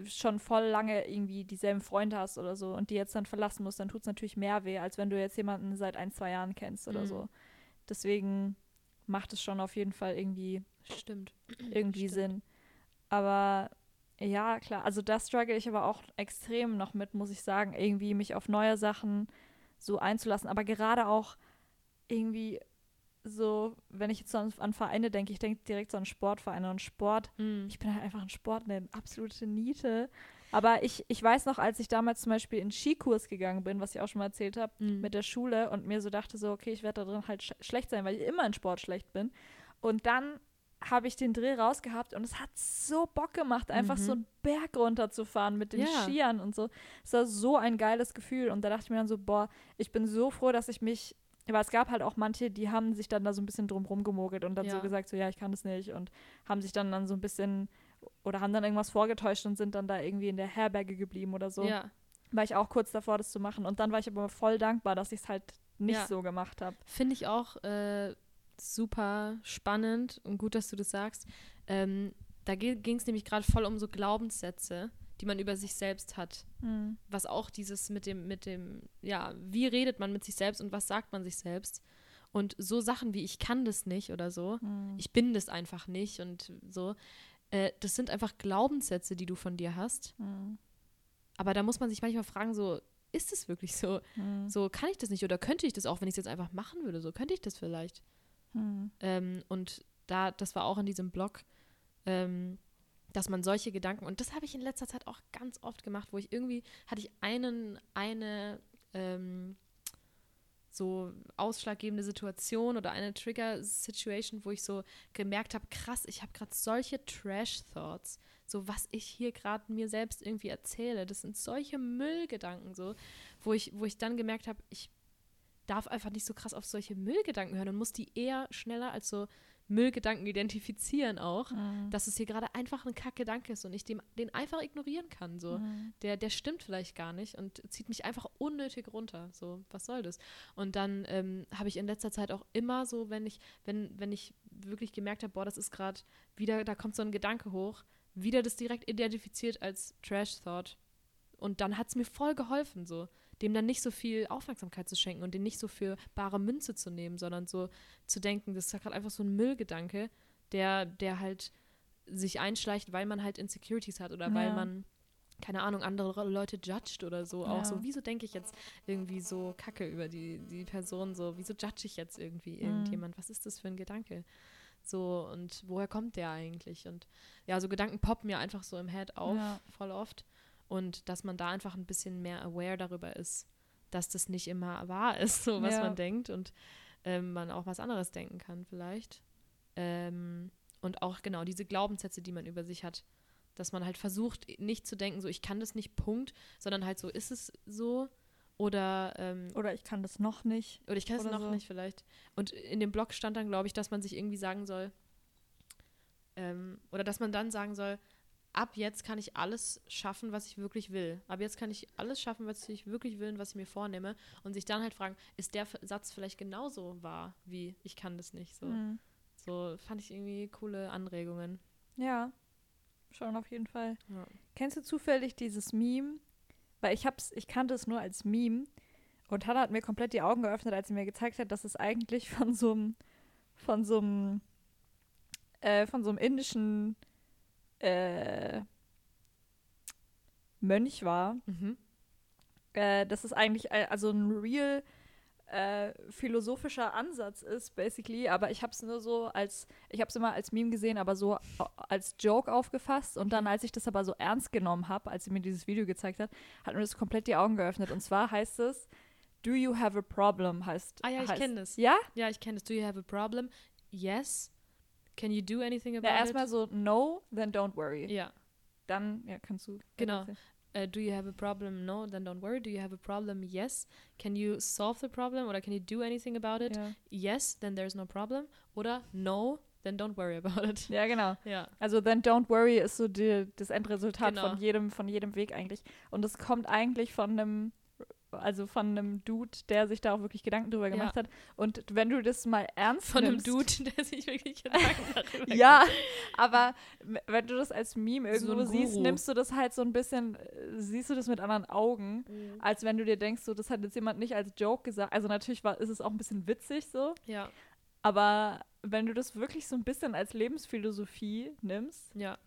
schon voll lange irgendwie dieselben Freunde hast oder so und die jetzt dann verlassen musst, dann tut es natürlich mehr weh, als wenn du jetzt jemanden seit ein, zwei Jahren kennst oder Mhm. so. Deswegen macht es schon auf jeden Fall irgendwie, Stimmt. irgendwie Stimmt. Sinn. Aber ja, klar, also da struggle ich aber auch extrem noch mit, muss ich sagen, irgendwie mich auf neue Sachen so einzulassen. Aber gerade auch irgendwie so, wenn ich jetzt so an, an Vereine denke, ich denke direkt so an Sportvereine und Sport. Mhm. Ich bin halt einfach ein Sport, eine absolute Niete. Aber ich, ich weiß noch, als ich damals zum Beispiel in Skikurs gegangen bin, was ich auch schon mal erzählt habe, Mhm. mit der Schule und mir so dachte so, okay, ich werde da drin halt sch schlecht sein, weil ich immer in Sport schlecht bin. Und dann habe ich den Dreh rausgehabt und es hat so Bock gemacht, einfach Mhm. so einen Berg runterzufahren mit den Ja. Skiern und so. Es war so ein geiles Gefühl und da dachte ich mir dann so, boah, ich bin so froh, dass ich mich, aber es gab halt auch manche, die haben sich dann da so ein bisschen drum rumgemogelt und dann so Ja. gesagt, so ja, ich kann das nicht und haben sich dann dann so ein bisschen oder haben dann irgendwas vorgetäuscht und sind dann da irgendwie in der Herberge geblieben oder so. Ja, War ich auch kurz davor, das zu machen. Und dann war ich aber voll dankbar, dass ich es halt nicht Ja. so gemacht habe. Finde ich auch äh, super spannend und gut, dass du das sagst. Ähm, da ging es nämlich gerade voll um so Glaubenssätze, die man über sich selbst hat. Hm. Was auch dieses mit dem, mit dem, ja, wie redet man mit sich selbst und was sagt man sich selbst? Und so Sachen wie ich kann das nicht oder so, Hm. ich bin das einfach nicht und so, äh, das sind einfach Glaubenssätze, die du von dir hast. Hm. Aber da muss man sich manchmal fragen, so, ist es wirklich so? Hm. So, kann ich das nicht oder könnte ich das auch, wenn ich es jetzt einfach machen würde? So, könnte ich das vielleicht? Hm. Ähm, und da, das war auch in diesem Blog, ähm, dass man solche Gedanken, und das habe ich in letzter Zeit auch ganz oft gemacht, wo ich irgendwie, hatte ich einen, eine ähm, so ausschlaggebende Situation oder eine Trigger-Situation, wo ich so gemerkt habe, krass, ich habe gerade solche Trash-Thoughts, so was ich hier gerade mir selbst irgendwie erzähle, das sind solche Müllgedanken so, wo ich, wo ich dann gemerkt habe, ich darf einfach nicht so krass auf solche Müllgedanken hören und muss die eher schneller als so Müllgedanken identifizieren auch, Hm. dass es hier gerade einfach ein Kackgedanke ist und ich dem, den einfach ignorieren kann. So. Hm. Der, der stimmt vielleicht gar nicht und zieht mich einfach unnötig runter. So, was soll das? Und dann ähm, habe ich in letzter Zeit auch immer so, wenn ich, wenn, wenn ich wirklich gemerkt habe, boah, das ist gerade wieder, da kommt so ein Gedanke hoch, wieder das direkt identifiziert als Trash-Thought. Und dann hat es mir voll geholfen, so dem dann nicht so viel Aufmerksamkeit zu schenken und den nicht so für bare Münze zu nehmen, sondern so zu denken, das ist gerade einfach so ein Müllgedanke, der, der halt sich einschleicht, weil man halt Insecurities hat oder weil Ja. man, keine Ahnung, andere Leute judged oder so. Auch Ja. so, wieso denke ich jetzt irgendwie so kacke über die, die Person? So, wieso judge ich jetzt irgendwie Mhm. irgendjemand? Was ist das für ein Gedanke? So, und woher kommt der eigentlich? Und ja, so Gedanken poppen mir einfach so im Head auf, Ja. voll oft. Und dass man da einfach ein bisschen mehr aware darüber ist, dass das nicht immer wahr ist, so was Ja. man denkt und ähm, man auch was anderes denken kann vielleicht. Ähm, und auch genau diese Glaubenssätze, die man über sich hat, dass man halt versucht, nicht zu denken, so ich kann das nicht, Punkt, sondern halt so ist es so oder ähm, Oder ich kann das noch nicht. oder ich kann es noch so. nicht vielleicht. Und in dem Blog stand dann, glaube ich, dass man sich irgendwie sagen soll, ähm, oder dass man dann sagen soll, ab jetzt kann ich alles schaffen, was ich wirklich will. Ab jetzt kann ich alles schaffen, was ich wirklich will und was ich mir vornehme. Und sich dann halt fragen, ist der Satz vielleicht genauso wahr wie ich kann das nicht? So, Mhm. so fand ich irgendwie coole Anregungen. Ja, schon auf jeden Fall. Ja. Kennst du zufällig dieses Meme? Weil ich hab's, ich kannte es nur als Meme. Und Hannah hat mir komplett die Augen geöffnet, als sie mir gezeigt hat, dass es eigentlich von so einem, von so einem, äh, von so einem indischen äh, Mönch war. Mhm. Äh, dass es eigentlich äh, also ein real äh, philosophischer Ansatz ist, basically. Aber ich habe es nur so als, ich habe es immer als Meme gesehen, aber so als Joke aufgefasst. Und dann, als ich das aber so ernst genommen habe, als sie mir dieses Video gezeigt hat, hat mir das komplett die Augen geöffnet. Und zwar heißt es, Do you have a problem? Heißt. Ah ja, ich kenne das. Ja? Ja, ich kenne das. Do you have a problem? Yes. Can you do anything about Ja, erstmal it? so, no, then don't worry. Ja. Dann, ja, kannst du. Genau. Uh, do you have a problem? No, then don't worry. Do you have a problem? Yes. Can you solve the problem? Oder can you do anything about it? Ja. Yes, then there's no problem. Oder no, then don't worry about it. ja, genau. Ja. Also then don't worry ist so die, das Endresultat Genau. von jedem, von jedem Weg eigentlich. Und es kommt eigentlich von einem, also von einem Dude, der sich da auch wirklich Gedanken drüber Ja. gemacht hat. Und wenn du das mal ernst Von einem nimmst, Dude, der sich wirklich Gedanken darüber Ja, aber wenn du das als Meme So irgendwo siehst, Guru. nimmst du das halt so ein bisschen, äh, siehst du das mit anderen Augen, Mhm. als wenn du dir denkst, so, das hat jetzt jemand nicht als Joke gesagt. Also natürlich war, ist es auch ein bisschen witzig so, Ja, aber wenn du das wirklich so ein bisschen als Lebensphilosophie nimmst, ja,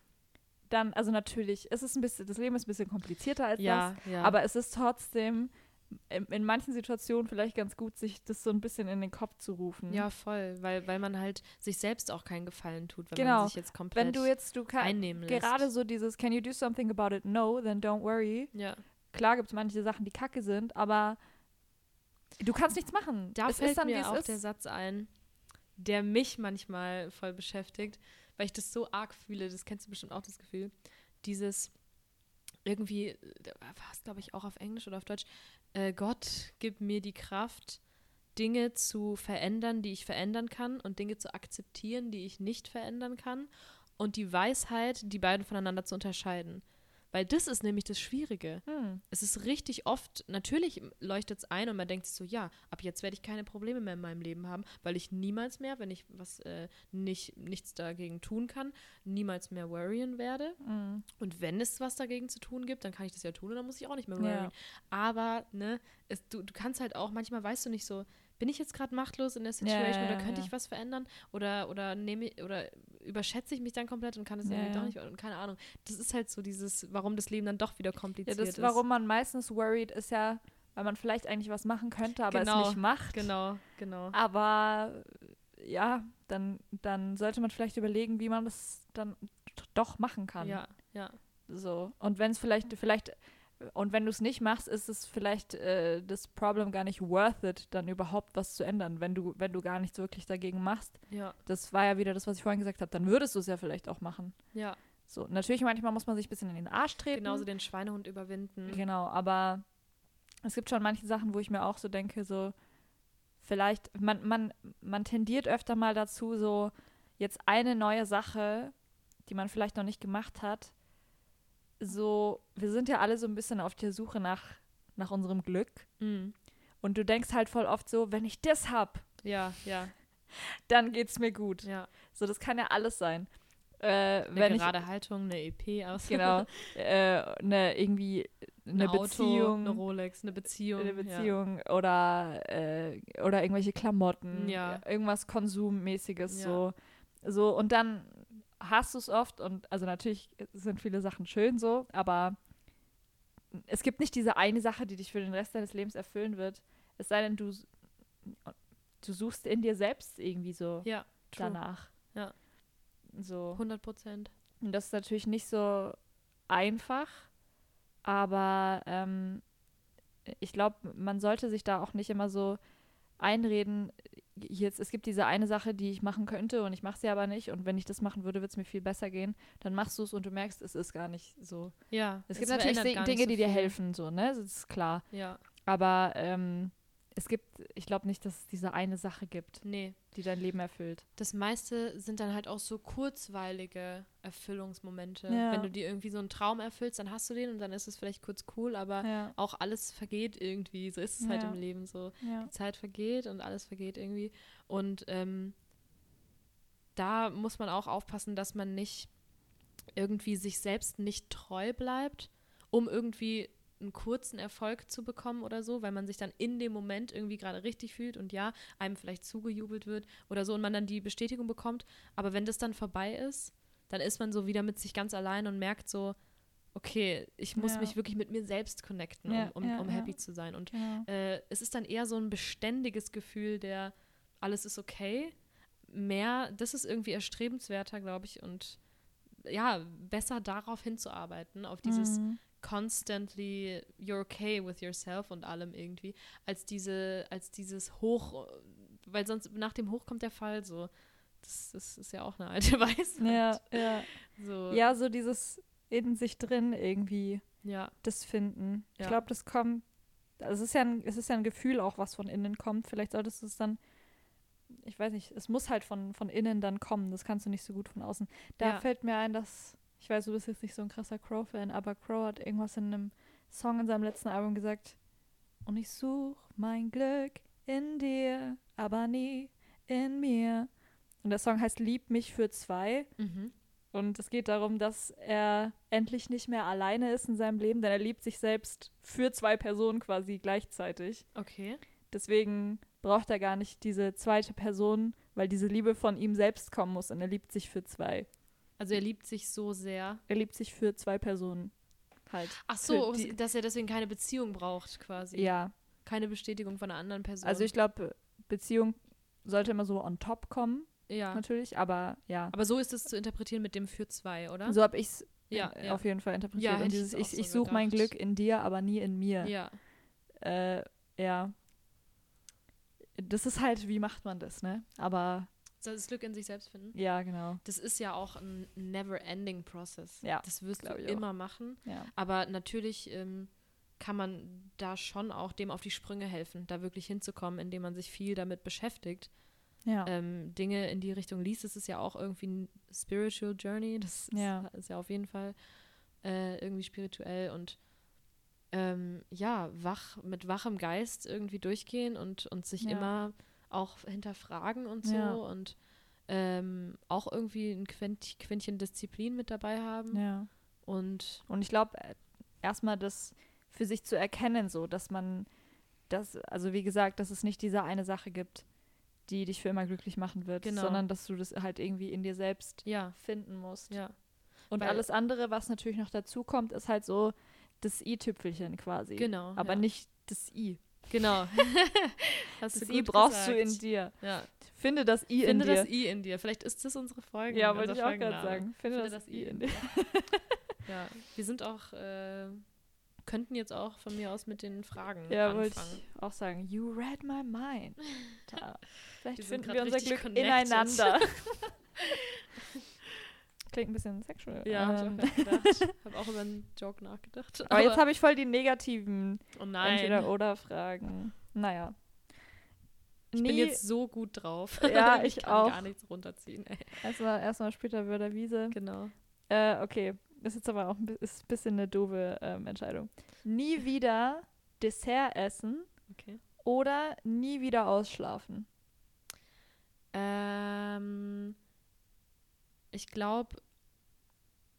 dann, also natürlich, es ist ein bisschen, das Leben ist ein bisschen komplizierter als ja, das, ja. aber es ist trotzdem in, in manchen Situationen vielleicht ganz gut, sich das so ein bisschen in den Kopf zu rufen. ja, voll, weil, weil man halt sich selbst auch keinen Gefallen tut, wenn Genau. man sich jetzt komplett Wenn du jetzt, du einnehmen lässt. gerade so dieses, can you do something about it? No, then don't worry. ja. Klar gibt es manche Sachen, die kacke sind, aber du kannst nichts machen. Da es fällt dann, mir auch ist. der Satz ein, der mich manchmal voll beschäftigt, weil ich das so arg fühle. Das kennst du bestimmt auch, das Gefühl. Dieses irgendwie, war es glaube ich auch auf Englisch oder auf Deutsch, äh, Gott gibt mir die Kraft, Dinge zu verändern, die ich verändern kann und Dinge zu akzeptieren, die ich nicht verändern kann und die Weisheit, die beiden voneinander zu unterscheiden. Weil das ist nämlich das Schwierige. Hm. Es ist richtig oft, natürlich leuchtet es ein und man denkt sich so, ja, ab jetzt werde ich keine Probleme mehr in meinem Leben haben, weil ich niemals mehr, wenn ich was äh, nicht, nichts dagegen tun kann, niemals mehr worryen werde. Hm. Und wenn es was dagegen zu tun gibt, dann kann ich das ja tun und dann muss ich auch nicht mehr Ja. worryen. Aber, ne, es, du, du kannst halt auch, manchmal weißt du nicht so, bin ich jetzt gerade machtlos in der Situation ja, oder könnte ja. ich was verändern? Oder, oder nehme ich, oder überschätze ich mich dann komplett und kann es Ja, irgendwie ja. doch nicht, und keine Ahnung. Das ist halt so dieses, warum das Leben dann doch wieder Ja, kompliziert das, ist. warum man meistens worried ist ja, weil man vielleicht eigentlich was machen könnte, aber Genau, es nicht macht. Genau, genau. Aber ja, dann, dann sollte man vielleicht überlegen, wie man das dann doch machen kann. Ja, ja. So. Und wenn es vielleicht, vielleicht, und wenn du es nicht machst, ist es vielleicht äh, das Problem gar nicht worth it, dann überhaupt was zu ändern, wenn du, wenn du gar nichts wirklich dagegen machst. Ja, Das war ja wieder das, was ich vorhin gesagt habe, dann würdest du es ja vielleicht auch machen. ja. So, natürlich manchmal muss man sich ein bisschen in den Arsch treten. Genauso den Schweinehund überwinden. Genau, aber es gibt schon manche Sachen, wo ich mir auch so denke, so vielleicht, man, man, man tendiert öfter mal dazu, so jetzt eine neue Sache, die man vielleicht noch nicht gemacht hat, so, wir sind ja alle so ein bisschen auf der Suche nach, nach unserem Glück. Mhm. Und du denkst halt voll oft so, wenn ich das hab, Ja, ja, dann geht's mir gut. ja. So, das kann ja alles sein. Äh, Eine wenn ich, gerade Haltung, eine EP aus. genau, äh, ne, irgendwie eine Ein Auto, Beziehung. eine Rolex, eine Beziehung. eine Beziehung oder, äh, oder irgendwelche Klamotten, Ja. irgendwas Konsummäßiges Ja. so. So, und dann hast du es oft und also natürlich sind viele Sachen schön so, aber es gibt nicht diese eine Sache, die dich für den Rest deines Lebens erfüllen wird. Es sei denn, du, du suchst in dir selbst irgendwie so Ja, danach. Ja. So. 100 Prozent. Und das ist natürlich nicht so einfach, aber ähm, ich glaube, man sollte sich da auch nicht immer so einreden, jetzt, es gibt diese eine Sache, die ich machen könnte und ich mache sie aber nicht und wenn ich das machen würde, würde es mir viel besser gehen. Dann machst du es und du merkst, es ist gar nicht so. Ja. Es gibt natürlich Dinge, so die dir helfen, so, ne? Das ist klar. Ja. Aber ähm, es gibt, ich glaube nicht, dass es diese eine Sache gibt, Nee. die dein Leben erfüllt. Das meiste sind dann halt auch so kurzweilige Erfüllungsmomente. Ja. Wenn du dir irgendwie so einen Traum erfüllst, dann hast du den und dann ist es vielleicht kurz cool, aber Ja. auch alles vergeht irgendwie. So ist es halt Ja. im Leben so. Die Zeit vergeht und alles vergeht irgendwie. Und ähm, da muss man auch aufpassen, dass man nicht irgendwie sich selbst nicht treu bleibt, um irgendwie einen kurzen Erfolg zu bekommen oder so, weil man sich dann in dem Moment irgendwie gerade richtig fühlt und ja, einem vielleicht zugejubelt wird oder so und man dann die Bestätigung bekommt. Aber wenn das dann vorbei ist, dann ist man so wieder mit sich ganz allein und merkt so, okay, ich muss Ja. mich wirklich mit mir selbst connecten, Ja, um, um, ja, um happy zu sein. Und äh, es ist dann eher so ein beständiges Gefühl, der alles ist okay. Mehr, das ist irgendwie erstrebenswerter, glaube ich, und ja, besser darauf hinzuarbeiten, auf dieses Mhm. Constantly you're okay with yourself und allem irgendwie, als diese, als dieses Hoch, weil sonst nach dem Hoch kommt der Fall so. Das, das ist ja auch eine alte Weisheit. Ja, ja. So, ja, so dieses in sich drin irgendwie ja, das finden. Ich Ja. glaube, das kommt, also es ist ja ein, es ist ja ein Gefühl auch, was von innen kommt. Vielleicht solltest du es dann, ich weiß nicht, es muss halt von, von innen dann kommen. Das kannst du nicht so gut von außen. Da Ja. fällt mir ein, dass, ich weiß, du bist jetzt nicht so ein krasser Crow-Fan, aber Crow hat irgendwas in einem Song in seinem letzten Album gesagt. Und ich suche mein Glück in dir, aber nie in mir. Und der Song heißt Lieb mich für zwei. mhm. Und es geht darum, dass er endlich nicht mehr alleine ist in seinem Leben, denn er liebt sich selbst für zwei Personen quasi gleichzeitig. okay. Deswegen braucht er gar nicht diese zweite Person, weil diese Liebe von ihm selbst kommen muss und er liebt sich für zwei. Also er liebt sich so sehr. Er liebt sich für zwei Personen halt. Ach so, die- dass er deswegen keine Beziehung braucht quasi. Ja, Keine Bestätigung von einer anderen Person. also ich glaube, Beziehung sollte immer so on top kommen, ja. natürlich, aber ja. Aber so ist es zu interpretieren mit dem für zwei, oder? So habe ich es Ja, ja. auf jeden Fall interpretiert. Ja, und ich dieses, ich, ich so suche mein. Glück in dir, aber nie in mir. ja. Äh, ja. Das ist halt, wie macht man das, ne? Aber Das Glück in sich selbst finden. ja, genau. Das ist ja auch ein never-ending Process. Ja, Das wirst du ich auch. immer machen. Ja. Aber natürlich ähm, kann man da schon auch dem auf die Sprünge helfen, da wirklich hinzukommen, indem man sich viel damit beschäftigt. Ja. Ähm, Dinge in die Richtung liest. Das ist ja auch irgendwie ein Spiritual Journey. Das ist Ja. ist ja auf jeden Fall äh, irgendwie spirituell und ähm, ja, wach, mit wachem Geist irgendwie durchgehen und, und sich immer auch hinterfragen und so Ja. und ähm, auch irgendwie ein Quänt, Quäntchen Disziplin mit dabei haben. ja. Und Und ich glaube, erstmal das für sich zu erkennen, so, dass man das, also wie gesagt, dass es nicht diese eine Sache gibt, die dich für immer glücklich machen wird, Genau. sondern dass du das halt irgendwie in dir selbst ja, finden musst. ja. Und Weil- alles andere, was natürlich noch dazu kommt, ist halt so das i-Tüpfelchen quasi. Genau. Aber ja. nicht das i. Genau. Das du i brauchst du gesagt. in dir. Ja. Finde das i Finde in dir. das I in dir. Vielleicht ist das unsere Folge. ja, wollte ich auch gerade sagen. Finde, Finde das, das i in dir. Ja, wir sind auch, äh, könnten jetzt auch von mir aus mit den Fragen Ja, wollte anfangen. ich auch sagen. You read my mind. Da. Vielleicht Wir finden wir unser Glück connected. ineinander. Klingt ein bisschen sexual. Ja, hab ich ähm, auch gedacht. Hab auch über einen Joke nachgedacht. aber jetzt habe ich voll die negativen oh. Entweder-Oder-Fragen. Naja. ich bin jetzt so gut drauf. Ja, ich ich kann auch. gar nichts runterziehen. Ey. erstmal, erstmal später Wörter Wiese. Genau. Äh, okay. Das ist jetzt aber auch ein, ist ein bisschen eine doofe ähm, Entscheidung. Nie wieder Dessert essen Okay. oder nie wieder ausschlafen. Ähm, ich glaube,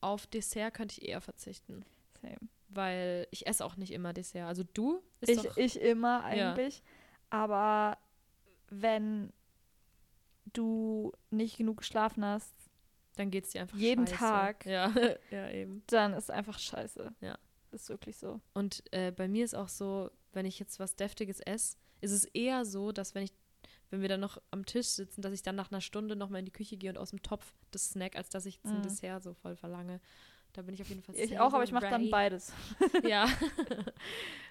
auf Dessert könnte ich eher verzichten. Same. Weil ich esse auch nicht immer Dessert. Also du Ich, doch ich immer Ja. eigentlich. Aber wenn du nicht genug geschlafen hast, Dann geht es dir einfach Jeden scheiße. Tag. Ja, ja, eben. dann ist einfach scheiße. Ja. Ist wirklich so. Und äh, bei mir ist auch so, wenn ich jetzt was Deftiges esse, ist es eher so, dass wenn ich, wenn wir dann noch am Tisch sitzen, dass ich dann nach einer Stunde nochmal in die Küche gehe und aus dem Topf das Snack, als dass ich ein Mhm. Dessert so voll verlange. Da bin ich auf jeden Fall Ich auch, aber ich mache dann beides. Ja.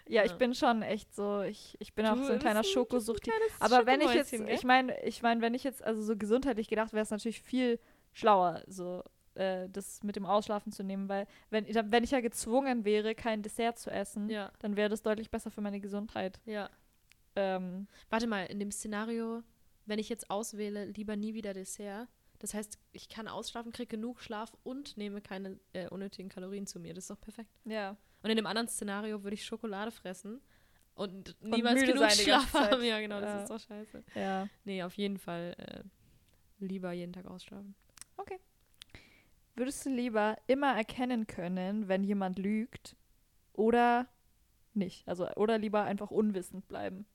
Ja, ich bin schon echt so, ich, ich bin auch so ein kleiner du Schokosucht. Aber wenn ich jetzt, ich meine, ich meine, wenn ich jetzt, also so gesundheitlich gedacht, wäre es natürlich viel schlauer, so äh, das mit dem Ausschlafen zu nehmen, weil wenn, wenn ich ja gezwungen wäre, kein Dessert zu essen, Ja, dann wäre das deutlich besser für meine Gesundheit. ja. Ähm, Warte mal, in dem Szenario, wenn ich jetzt auswähle, lieber nie wieder Dessert. Das heißt, ich kann ausschlafen, kriege genug Schlaf und nehme keine äh, unnötigen Kalorien zu mir. Das ist doch perfekt. ja. Und in dem anderen Szenario würde ich Schokolade fressen und niemals müde genug Schlaf haben. Ja, genau, das Ja. ist doch scheiße. Ja. Nee, auf jeden Fall äh, lieber jeden Tag ausschlafen. Würdest du lieber immer erkennen können, wenn jemand lügt oder nicht? Also oder lieber einfach unwissend bleiben?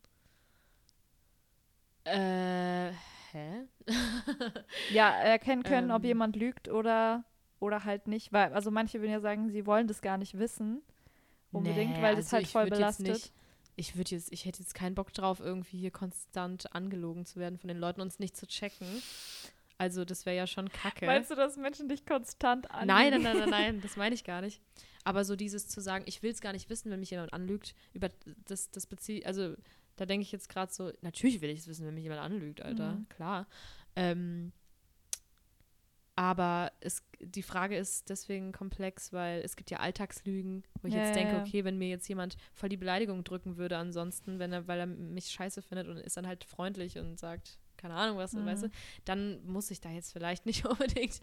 Äh, hä? Ja, erkennen können, ob Ähm. jemand lügt oder oder halt nicht, weil also manche würden ja sagen, sie wollen das gar nicht wissen unbedingt, Nee, weil das also halt ich voll belastet. Ich würde jetzt, ich hätte jetzt keinen Bock drauf, irgendwie hier konstant angelogen zu werden von den Leuten und es nicht zu checken. Also das wäre ja schon kacke. Meinst du, dass Menschen dich konstant an? Nein, nein, nein, nein, nein, das meine ich gar nicht. Aber so dieses zu sagen, ich will es gar nicht wissen, wenn mich jemand anlügt, über das, das bezieht, also da denke ich jetzt gerade so, natürlich will ich es wissen, wenn mich jemand anlügt, Alter, Mhm. klar. Ähm, aber es, die Frage ist deswegen komplex, weil es gibt ja Alltagslügen, wo ich Ja, jetzt denke, okay, wenn mir jetzt jemand voll die Beleidigung drücken würde ansonsten, wenn er, weil er mich scheiße findet und ist dann halt freundlich und sagt, keine Ahnung was, Mhm. weißt du, dann muss ich da jetzt vielleicht nicht unbedingt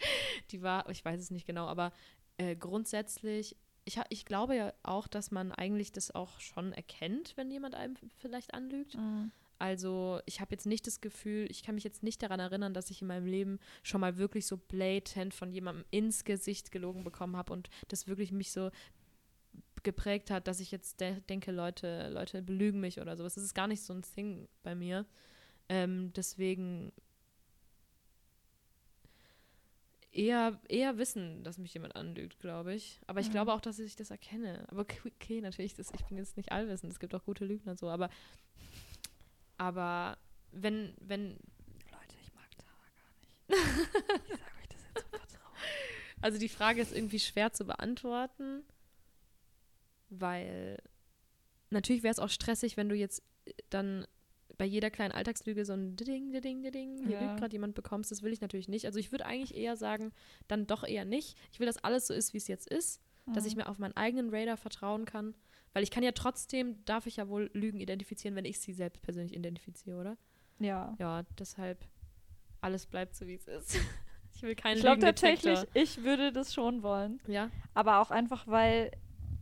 die war, ich weiß es nicht genau, aber äh, grundsätzlich, ich, ich glaube ja auch, dass man eigentlich das auch schon erkennt, wenn jemand einem vielleicht anlügt. Mhm. Also ich habe jetzt nicht das Gefühl, ich kann mich jetzt nicht daran erinnern, dass ich in meinem Leben schon mal wirklich so blatant von jemandem ins Gesicht gelogen bekommen habe und das wirklich mich so geprägt hat, dass ich jetzt de denke, Leute, Leute belügen mich oder sowas. Das ist gar nicht so ein Thing bei mir. Ähm, deswegen eher, eher wissen, dass mich jemand anlügt, glaube ich. Aber ich Mhm. glaube auch, dass ich das erkenne. Aber okay, natürlich, das, ich bin jetzt nicht allwissend. Es gibt auch gute Lügner und so, aber aber wenn, wenn, Leute, ich mag Tara gar nicht. ich sage euch das jetzt im Vertrauen. also die Frage ist irgendwie schwer zu beantworten, weil natürlich wäre es auch stressig, wenn du jetzt äh, dann bei jeder kleinen Alltagslüge so ein Ding, Ding, Ding, hier Ja. lügt gerade jemand bekommst. Das will ich natürlich nicht. Also ich würde eigentlich eher sagen, dann doch eher nicht. Ich will, dass alles so ist, wie es jetzt ist, dass Mhm. ich mir auf meinen eigenen Radar vertrauen kann. Weil ich kann ja trotzdem, darf ich ja wohl Lügen identifizieren, wenn ich sie selbst persönlich identifiziere, oder? Ja. Ja, deshalb alles bleibt so, wie es ist. Ich will keinen Ich glaube tatsächlich, ich würde das schon wollen. Ja, Aber auch einfach, weil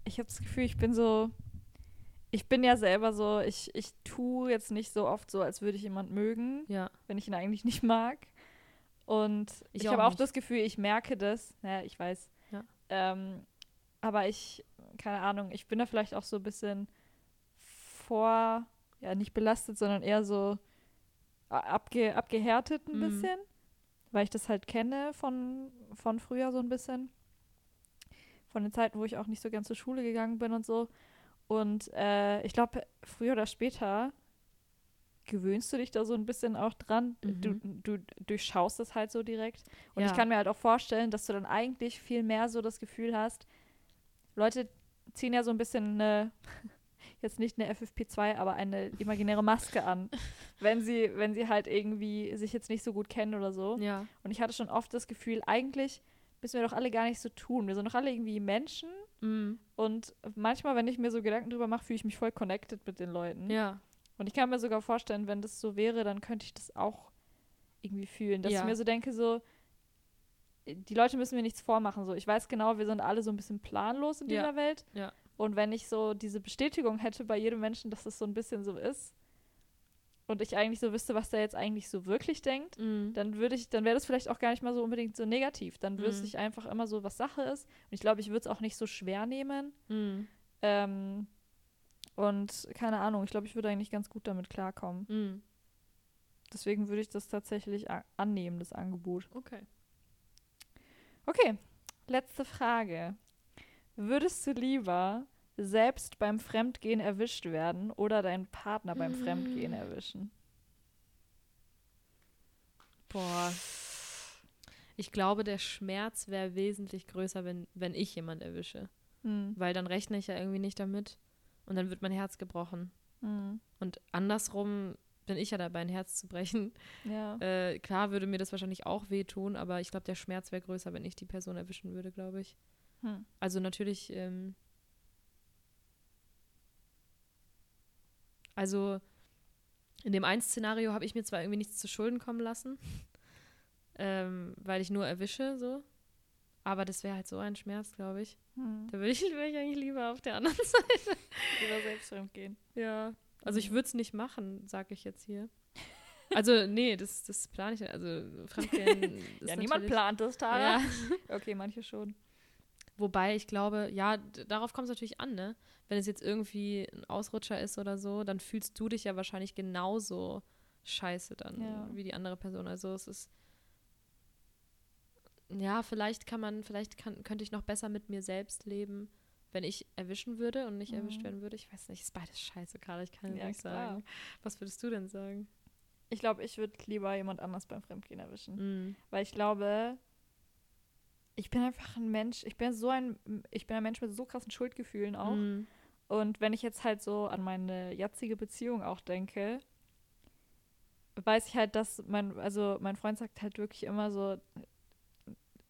ich habe das Gefühl, ich bin so. Ich bin ja selber so, ich, ich tue jetzt nicht so oft so, als würde ich jemand mögen, ja. wenn ich ihn eigentlich nicht mag. Und Ich ich, habe auch das Gefühl, ich merke das. Naja, ich weiß. Ja. Ähm, aber ich, keine Ahnung, ich bin da vielleicht auch so ein bisschen vor, ja, nicht belastet, sondern eher so abge, abgehärtet ein Mhm. bisschen, weil ich das halt kenne von, von früher so ein bisschen. Von den Zeiten, wo ich auch nicht so gern zur Schule gegangen bin und so. Und äh, ich glaube, früher oder später gewöhnst du dich da so ein bisschen auch dran. Du, du durchschaust das halt so direkt. Und Ja. ich kann mir halt auch vorstellen, dass du dann eigentlich viel mehr so das Gefühl hast, Leute ziehen ja so ein bisschen eine, jetzt nicht eine FFP2, aber eine imaginäre Maske an, wenn sie, wenn sie halt irgendwie sich jetzt nicht so gut kennen oder so. Ja. Und ich hatte schon oft das Gefühl, eigentlich müssen wir doch alle gar nicht so tun. Wir sind doch alle irgendwie Menschen. Mhm. Und manchmal, wenn ich mir so Gedanken drüber mache, fühle ich mich voll connected mit den Leuten. Ja. Und ich kann mir sogar vorstellen, wenn das so wäre, dann könnte ich das auch irgendwie fühlen. Dass Ja. ich mir so denke, so, die Leute müssen mir nichts vormachen. So, ich weiß genau, wir sind alle so ein bisschen planlos in Ja. dieser Welt. Ja. Und wenn ich so diese Bestätigung hätte bei jedem Menschen, dass das so ein bisschen so ist, und ich eigentlich so wüsste, was der jetzt eigentlich so wirklich denkt, Mhm. dann würde ich, dann wäre das vielleicht auch gar nicht mal so unbedingt so negativ. Dann wüsste Mhm. ich einfach immer so, was Sache ist. Und ich glaube, ich würde es auch nicht so schwer nehmen. Mhm. Ähm, und keine Ahnung, ich glaube, ich würde eigentlich ganz gut damit klarkommen. Mhm. Deswegen würde ich das tatsächlich annehmen, das Angebot. Okay. Okay, letzte Frage. Würdest du lieber selbst beim Fremdgehen erwischt werden oder deinen Partner beim Fremdgehen erwischen? Boah. Ich glaube, der Schmerz wäre wesentlich größer, wenn, wenn ich jemand erwische. Hm. Weil dann rechne ich ja irgendwie nicht damit. Und dann wird mein Herz gebrochen. Hm. Und andersrum bin ich ja dabei, ein Herz zu brechen. Ja. Äh, klar würde mir das wahrscheinlich auch wehtun, aber ich glaube, der Schmerz wäre größer, wenn ich die Person erwischen würde, glaube ich. Hm. Also natürlich, ähm, also in dem einen Szenario habe ich mir zwar irgendwie nichts zu Schulden kommen lassen, ähm, weil ich nur erwische, so. Aber das wäre halt so ein Schmerz, glaube ich. Hm. Da würde ich, wär ich eigentlich lieber auf der anderen Seite. Lieber selbst gehen. Ja. Also ich würde es nicht machen, sage ich jetzt hier. Also, nee, das, das plane ich nicht. Also, Fremdgehen Ja, niemand plant das, Tara. Ja. Okay, manche schon. Wobei ich glaube, ja, darauf kommt es natürlich an, ne? Wenn es jetzt irgendwie ein Ausrutscher ist oder so, dann fühlst du dich ja wahrscheinlich genauso scheiße dann Ja. wie die andere Person. Also es ist. Ja, vielleicht kann man, vielleicht kann, könnte ich noch besser mit mir selbst leben, wenn ich erwischen würde und nicht erwischt Mhm. werden würde. Ich weiß nicht, ist beides scheiße, Karl. Ich kann Ja, nicht klar. sagen. Was würdest du denn sagen? Ich glaube, ich würde lieber jemand anders beim Fremdgehen erwischen. Mhm. Weil ich glaube, ich bin einfach ein Mensch, ich bin so ein, ich bin ein Mensch mit so krassen Schuldgefühlen auch. Mhm. Und wenn ich jetzt halt so an meine jetzige Beziehung auch denke, weiß ich halt, dass mein, also mein Freund sagt halt wirklich immer so,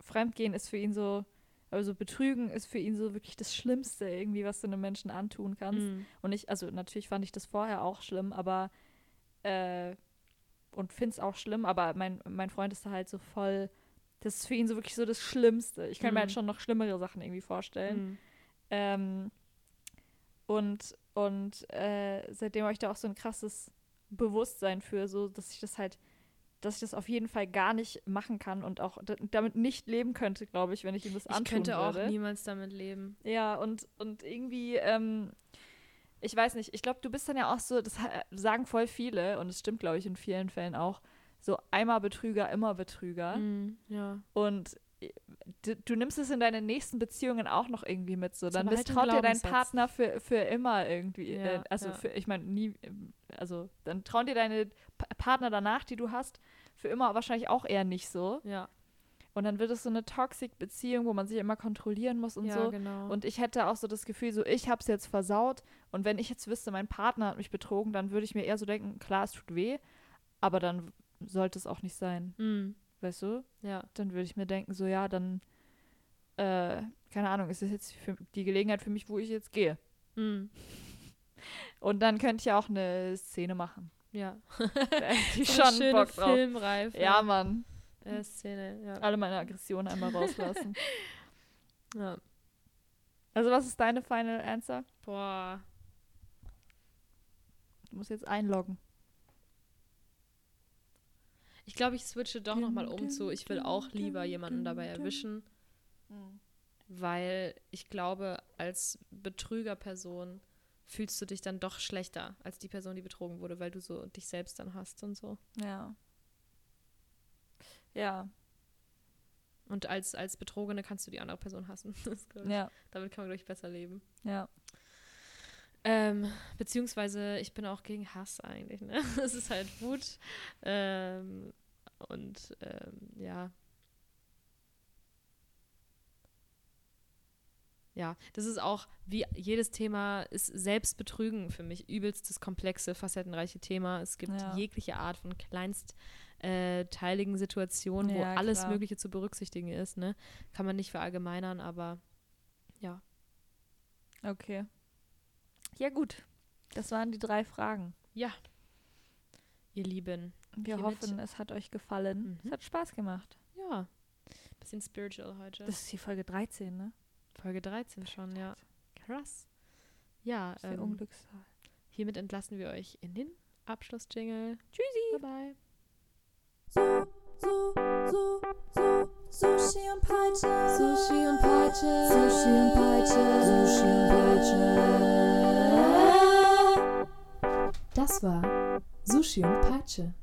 Fremdgehen ist für ihn so, also Betrügen ist für ihn so wirklich das Schlimmste irgendwie, was du einem Menschen antun kannst. Mhm. Und ich, also natürlich fand ich das vorher auch schlimm, aber äh, und finde es auch schlimm, aber mein, mein Freund ist da halt so voll, das ist für ihn so wirklich so das Schlimmste. Ich kann mir Mhm. halt schon noch schlimmere Sachen irgendwie vorstellen. Mhm. Ähm, und und äh, seitdem habe ich da auch so ein krasses Bewusstsein für, so dass ich das halt, dass ich das auf jeden Fall gar nicht machen kann und auch damit nicht leben könnte, glaube ich, wenn ich ihm das Ich antun könnte auch würde. niemals damit leben. Ja, und, und irgendwie, ähm, ich weiß nicht, ich glaube, du bist dann ja auch so, das sagen voll viele, und es stimmt, glaube ich, in vielen Fällen auch, so einmal Betrüger, immer Betrüger. Mhm. Ja. Und äh, du, du nimmst es in deine nächsten Beziehungen auch noch irgendwie mit. So, dann misstraut dir dein. Partner für, für immer irgendwie. Ja, äh, also ja. für, ich meine, nie, also dann trauen dir deine Pa- Partner danach, die du hast, für immer wahrscheinlich auch eher nicht so. Ja. Und dann wird es so eine Toxic-Beziehung, wo man sich immer kontrollieren muss und ja, so. genau. Und ich hätte auch so das Gefühl, so ich hab's jetzt versaut. Und wenn ich jetzt wüsste, mein Partner hat mich betrogen, dann würde ich mir eher so denken, klar, es tut weh, aber dann sollte es auch nicht sein. Mhm. Weißt du? Ja. Dann würde ich mir denken, so ja, dann, äh, keine Ahnung, ist es jetzt für die Gelegenheit für mich, wo ich jetzt gehe. Mhm. Und dann könnte ich ja auch eine Szene machen. Ja. Da hätte ich So schon schöne Bock drauf. Filmreife. Ja, Mann. Äh, Szene, ja. Alle meine Aggressionen einmal rauslassen. ja. also, was ist deine Final Answer? Boah. Du musst jetzt einloggen. Ich glaube, ich switche doch nochmal um zu, ich will auch lieber jemanden dabei erwischen, weil ich glaube, als Betrügerperson fühlst du dich dann doch schlechter als die Person, die betrogen wurde, weil du so dich selbst dann hast und so. Ja. Ja, Und als, als Betrogene kannst du die andere Person hassen. Das ja, Damit kann man, glaube ich, besser leben. ja. Ähm, beziehungsweise ich bin auch gegen Hass eigentlich, ne? Das ist halt Wut. Ähm, und ähm, ja. Ja, das ist auch, wie jedes Thema ist Selbstbetrügen für mich übelstes komplexe, facettenreiche Thema. Es gibt Ja. jegliche Art von kleinstteiligen Situationen, wo Ja, alles. Mögliche zu berücksichtigen ist, ne? Kann man nicht verallgemeinern, aber ja. Okay. Ja, gut. Das waren die drei Fragen. Ja. Ihr Lieben. Wir Hiermit- hoffen, es hat euch gefallen. Mhm. Es hat Spaß gemacht. Ja. Bisschen spiritual heute. Das ist die Folge 13, ne? Folge 13 schon, ja. Krass. Ja, Das ist der ähm, Unglückszahl. hiermit entlassen wir euch in den Abschlussjingle. Tschüssi. Bye bye. So, so, so, so, Sushi und Peitsche. Sushi und Peitsche. Sushi und Peitsche. Sushi und Peitsche. Das war Sushi und Peitsche.